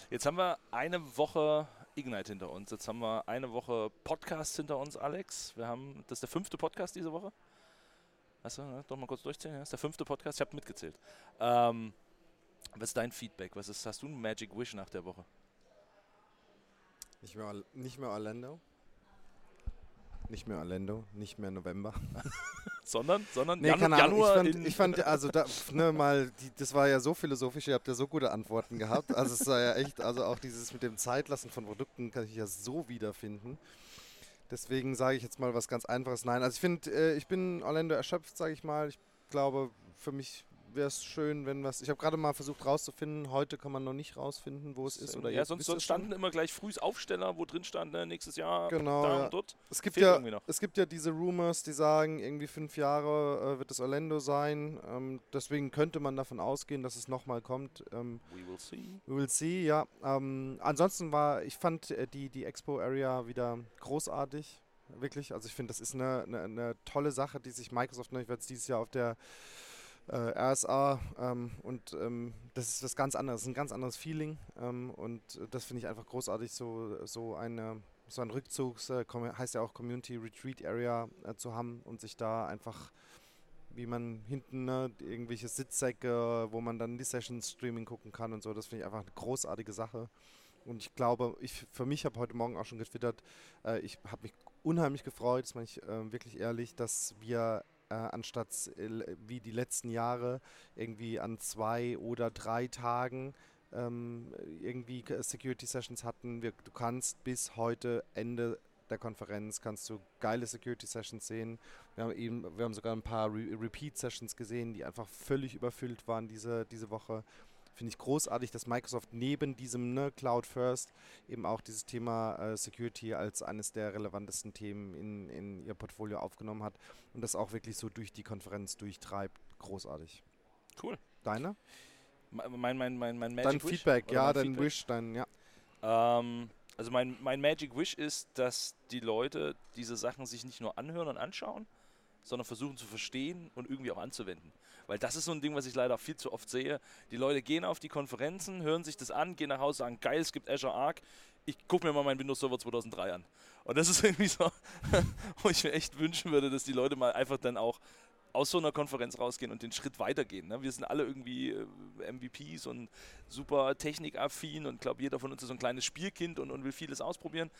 Jetzt haben wir eine Woche Ignite hinter uns. Jetzt haben wir eine Woche Podcast hinter uns, Alex. Wir haben, das ist der fünfte Podcast diese Woche. Achso, ne? doch mal kurz durchzählen. Das ist der fünfte Podcast. Ich habe mitgezählt. Ähm, was ist dein Feedback? Was ist, hast du ein Magic Wish nach der Woche? Nicht mehr, nicht mehr Orlando. Nicht mehr Orlando, nicht mehr November. [laughs] sondern, sondern nee, Janu Januar. Ich fand, ich fand, also da, ne, mal, die, das war ja so philosophisch, ihr habt ja so gute Antworten gehabt. Also es war ja echt, also auch dieses mit dem Zeitlassen von Produkten kann ich ja so wiederfinden. Deswegen sage ich jetzt mal was ganz Einfaches. Nein, also ich finde, äh, ich bin Orlando erschöpft, sage ich mal. Ich glaube, für mich wäre es schön, wenn was. Ich habe gerade mal versucht rauszufinden. Heute kann man noch nicht rausfinden, wo es ist oder Ja, sonst, sonst standen immer gleich früh Aufsteller, wo drin stand, ne, nächstes Jahr genau, da ja. und dort. Es gibt, ja, es gibt ja diese Rumors, die sagen, irgendwie fünf Jahre äh, wird es Orlando sein. Ähm, deswegen könnte man davon ausgehen, dass es nochmal kommt. Ähm, We will see. We will see, ja. Ähm, ansonsten war, ich fand äh, die, die Expo-Area wieder großartig. Wirklich. Also ich finde, das ist eine, eine, eine tolle Sache, die sich Microsoft, ne, ich werde es dieses Jahr auf der äh, RSA ähm, und ähm, das ist was ganz anderes, ein ganz anderes Feeling ähm, und das finde ich einfach großartig, so, so eine so ein Rückzugs, äh, heißt ja auch Community Retreat Area äh, zu haben und sich da einfach wie man hinten ne, irgendwelche Sitzsäcke, wo man dann die Sessions Streaming gucken kann und so, das finde ich einfach eine großartige Sache. Und ich glaube, ich für mich habe heute Morgen auch schon getwittert, äh, ich habe mich unheimlich gefreut, das meine ich äh, wirklich ehrlich, dass wir äh, anstatt äh, wie die letzten Jahre irgendwie an zwei oder drei Tagen ähm, irgendwie Security Sessions hatten. Wir, du kannst bis heute Ende der Konferenz kannst du geile Security Sessions sehen. Wir haben eben, wir haben sogar ein paar Re Repeat Sessions gesehen, die einfach völlig überfüllt waren diese, diese Woche finde ich großartig, dass Microsoft neben diesem ne, Cloud First eben auch dieses Thema äh, Security als eines der relevantesten Themen in, in ihr Portfolio aufgenommen hat und das auch wirklich so durch die Konferenz durchtreibt. Großartig. Cool. Deine? Mein, mein, mein, mein Magic Dein Wish? Feedback, ja, dein Feedback? Wish, dein, ja. Ähm, also mein, mein Magic Wish ist, dass die Leute diese Sachen sich nicht nur anhören und anschauen, sondern versuchen zu verstehen und irgendwie auch anzuwenden. Weil das ist so ein Ding, was ich leider viel zu oft sehe. Die Leute gehen auf die Konferenzen, hören sich das an, gehen nach Hause, sagen, geil, es gibt Azure Arc. Ich gucke mir mal meinen Windows Server 2003 an. Und das ist [laughs] irgendwie so, [laughs] wo ich mir echt wünschen würde, dass die Leute mal einfach dann auch aus so einer Konferenz rausgehen und den Schritt weitergehen. Ne? Wir sind alle irgendwie äh, MVPs und super technikaffin und glaube, jeder von uns ist so ein kleines Spielkind und, und will vieles ausprobieren.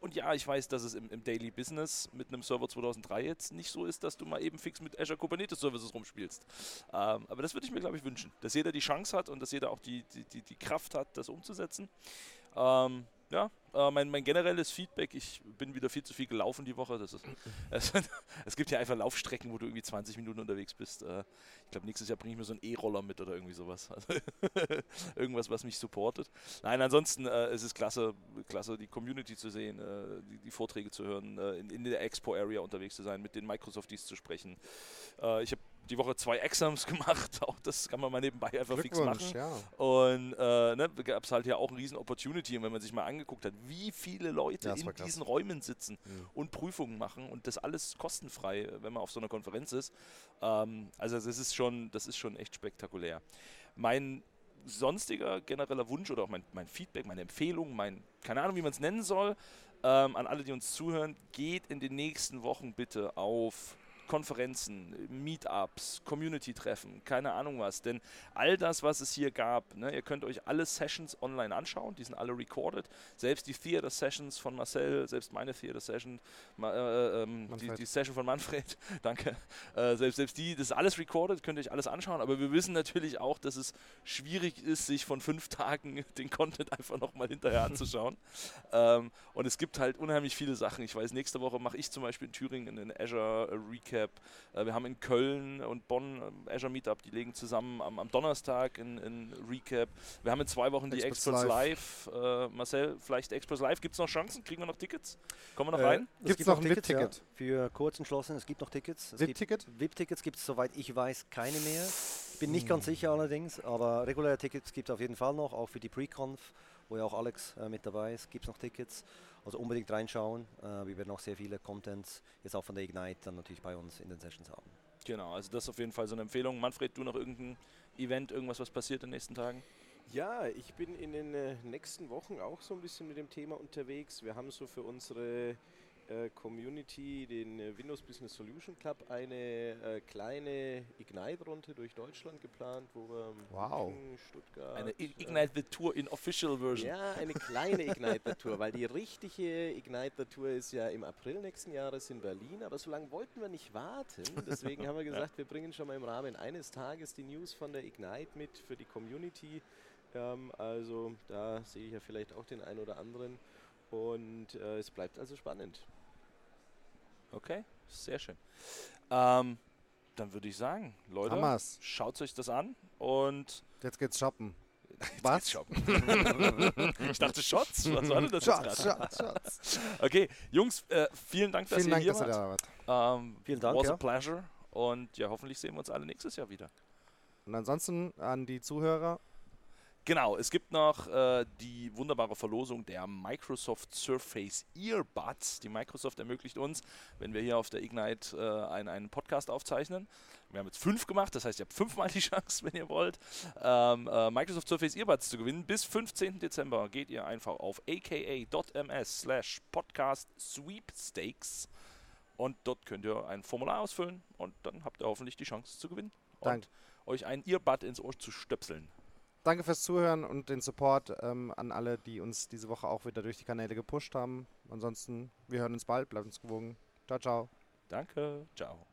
Und ja, ich weiß, dass es im, im, Daily Business mit einem Server 2003 jetzt nicht so ist, dass du mal eben fix mit Azure Kubernetes Services rumspielst. Ähm, aber das würde ich mir, glaube ich, wünschen, dass jeder die Chance hat und dass jeder auch die, die, die, die Kraft hat, das umzusetzen. Ähm, ja, äh, mein, mein, generelles Feedback, ich bin wieder viel zu viel gelaufen die Woche. Das ist, [laughs] es, es, gibt ja einfach Laufstrecken, wo du irgendwie 20 Minuten unterwegs bist. Äh, ich glaube, nächstes Jahr bringe ich mir so einen E-Roller mit oder irgendwie sowas. [laughs] Also [laughs] irgendwas, was mich supportet. Nein, ansonsten äh, es ist klasse, klasse, die Community zu sehen, äh, die, die, Vorträge zu hören, äh, in, in, der Expo-Area unterwegs zu sein, mit den Microsofties zu sprechen. Äh, ich habe die Woche zwei Exams [laughs] gemacht. Auch das kann man mal nebenbei einfach fix machen. Ja. Und äh, ne, gab es halt ja auch eine riesen Opportunity. Und wenn man sich mal angeguckt hat, wie viele Leute ja, in krass. diesen Räumen sitzen mhm. und Prüfungen machen und das alles kostenfrei, wenn man auf so einer Konferenz ist. Ähm, also das ist schon, das ist schon echt spektakulär. Mein sonstiger genereller Wunsch oder auch mein, mein Feedback, meine Empfehlung, mein, keine Ahnung, wie man es nennen soll, ähm, an alle, die uns zuhören, geht in den nächsten Wochen bitte auf Konferenzen, Meetups, Community-Treffen, keine Ahnung was. Denn all das, was es hier gab, ne, ihr könnt euch alle Sessions online anschauen, die sind alle recorded. Selbst die Theater-Sessions von Marcel, selbst meine Theater-Session, äh, ähm, die, die, Session von Manfred, [laughs] danke. Äh, selbst, selbst die, das ist alles recorded, könnt ihr euch alles anschauen. Aber wir wissen natürlich auch, dass es schwierig ist, sich von fünf [laughs] Tagen den Content einfach nochmal hinterher [laughs] anzuschauen. ähm, und es gibt halt unheimlich viele Sachen. Ich weiß, nächste Woche mache ich zum Beispiel in Thüringen einen Azure Recap. Äh, wir haben in Köln und Bonn äh, Azure Meetup, die legen zusammen am, am Donnerstag in, in, Recap. Wir haben in zwei Wochen die Experts Live. Live. Äh, Marcel, vielleicht Experts Live. Gibt es noch Chancen? Kriegen wir noch Tickets? Kommen wir noch rein? Äh, gibt es noch ein VIP-Ticket? Ja, für kurz entschlossen, es gibt noch Tickets. VIP-Ticket? VIP-Tickets gibt es, soweit ich weiß, keine mehr. Ich bin nicht hm. ganz sicher allerdings, aber reguläre Tickets gibt es auf jeden Fall noch, auch für die Pre-Conf wo ja auch Alex äh, mit dabei ist, gibt es noch Tickets. Also unbedingt reinschauen. Äh, wir werden auch sehr viele Contents jetzt auch von der Ignite dann natürlich bei uns in den Sessions haben. Genau, also das ist auf jeden Fall so eine Empfehlung. Manfred, du noch irgendein Event, irgendwas, was passiert in den nächsten Tagen? Ja, ich bin in den äh, nächsten Wochen auch so ein bisschen mit dem Thema unterwegs. Wir haben so für unsere äh, Community, den äh, Windows Business Solution Club, eine äh, kleine Ignite-Runde durch Deutschland geplant, wo wir wow. Stuttgart. Eine Ignite the Tour in Official Version. Ja, eine kleine Ignite the Tour, weil die richtige Ignite the Tour ist ja im April nächsten Jahres in Berlin, aber so lange wollten wir nicht warten. Deswegen haben wir gesagt, wir bringen schon mal im Rahmen eines Tages die News von der Ignite mit für die Community. Ähm, also da sehe ich ja vielleicht auch den einen oder anderen. Und äh, es bleibt also spannend. Okay, sehr schön. Ähm, dann würde ich sagen, Leute, Hammers. schaut euch das an und. Jetzt geht's shoppen. Jetzt Was? Geht's shoppen. [laughs] ich dachte Shots. Was war denn das Shots, Shots, Shots. Okay, Jungs, äh, vielen Dank, dass vielen ihr Dank, hier dass wart. Ähm, vielen Dank. Was ja. a pleasure. Und ja, hoffentlich sehen wir uns alle nächstes Jahr wieder. Und ansonsten an die Zuhörer, Genau, es gibt noch äh, die wunderbare Verlosung der Microsoft Surface Earbuds. Die Microsoft ermöglicht uns, wenn wir hier auf der Ignite äh, einen, einen, Podcast aufzeichnen. Wir haben jetzt fünf gemacht, das heißt, ihr habt fünfmal die [laughs] Chance, wenn ihr wollt, ähm, äh, Microsoft Surface Earbuds zu gewinnen. Bis 15. Dezember geht ihr einfach auf aka.ms slash podcast sweepstakes und dort könnt ihr ein Formular ausfüllen und dann habt ihr hoffentlich die Chance zu gewinnen Dank. und euch ein Earbud ins Ohr zu stöpseln danke fürs Zuhören und den Support ähm, an alle, die uns diese Woche auch wieder durch die Kanäle gepusht haben. Ansonsten, wir hören uns bald, bleibt uns gewogen. Ciao, ciao. Danke, ciao.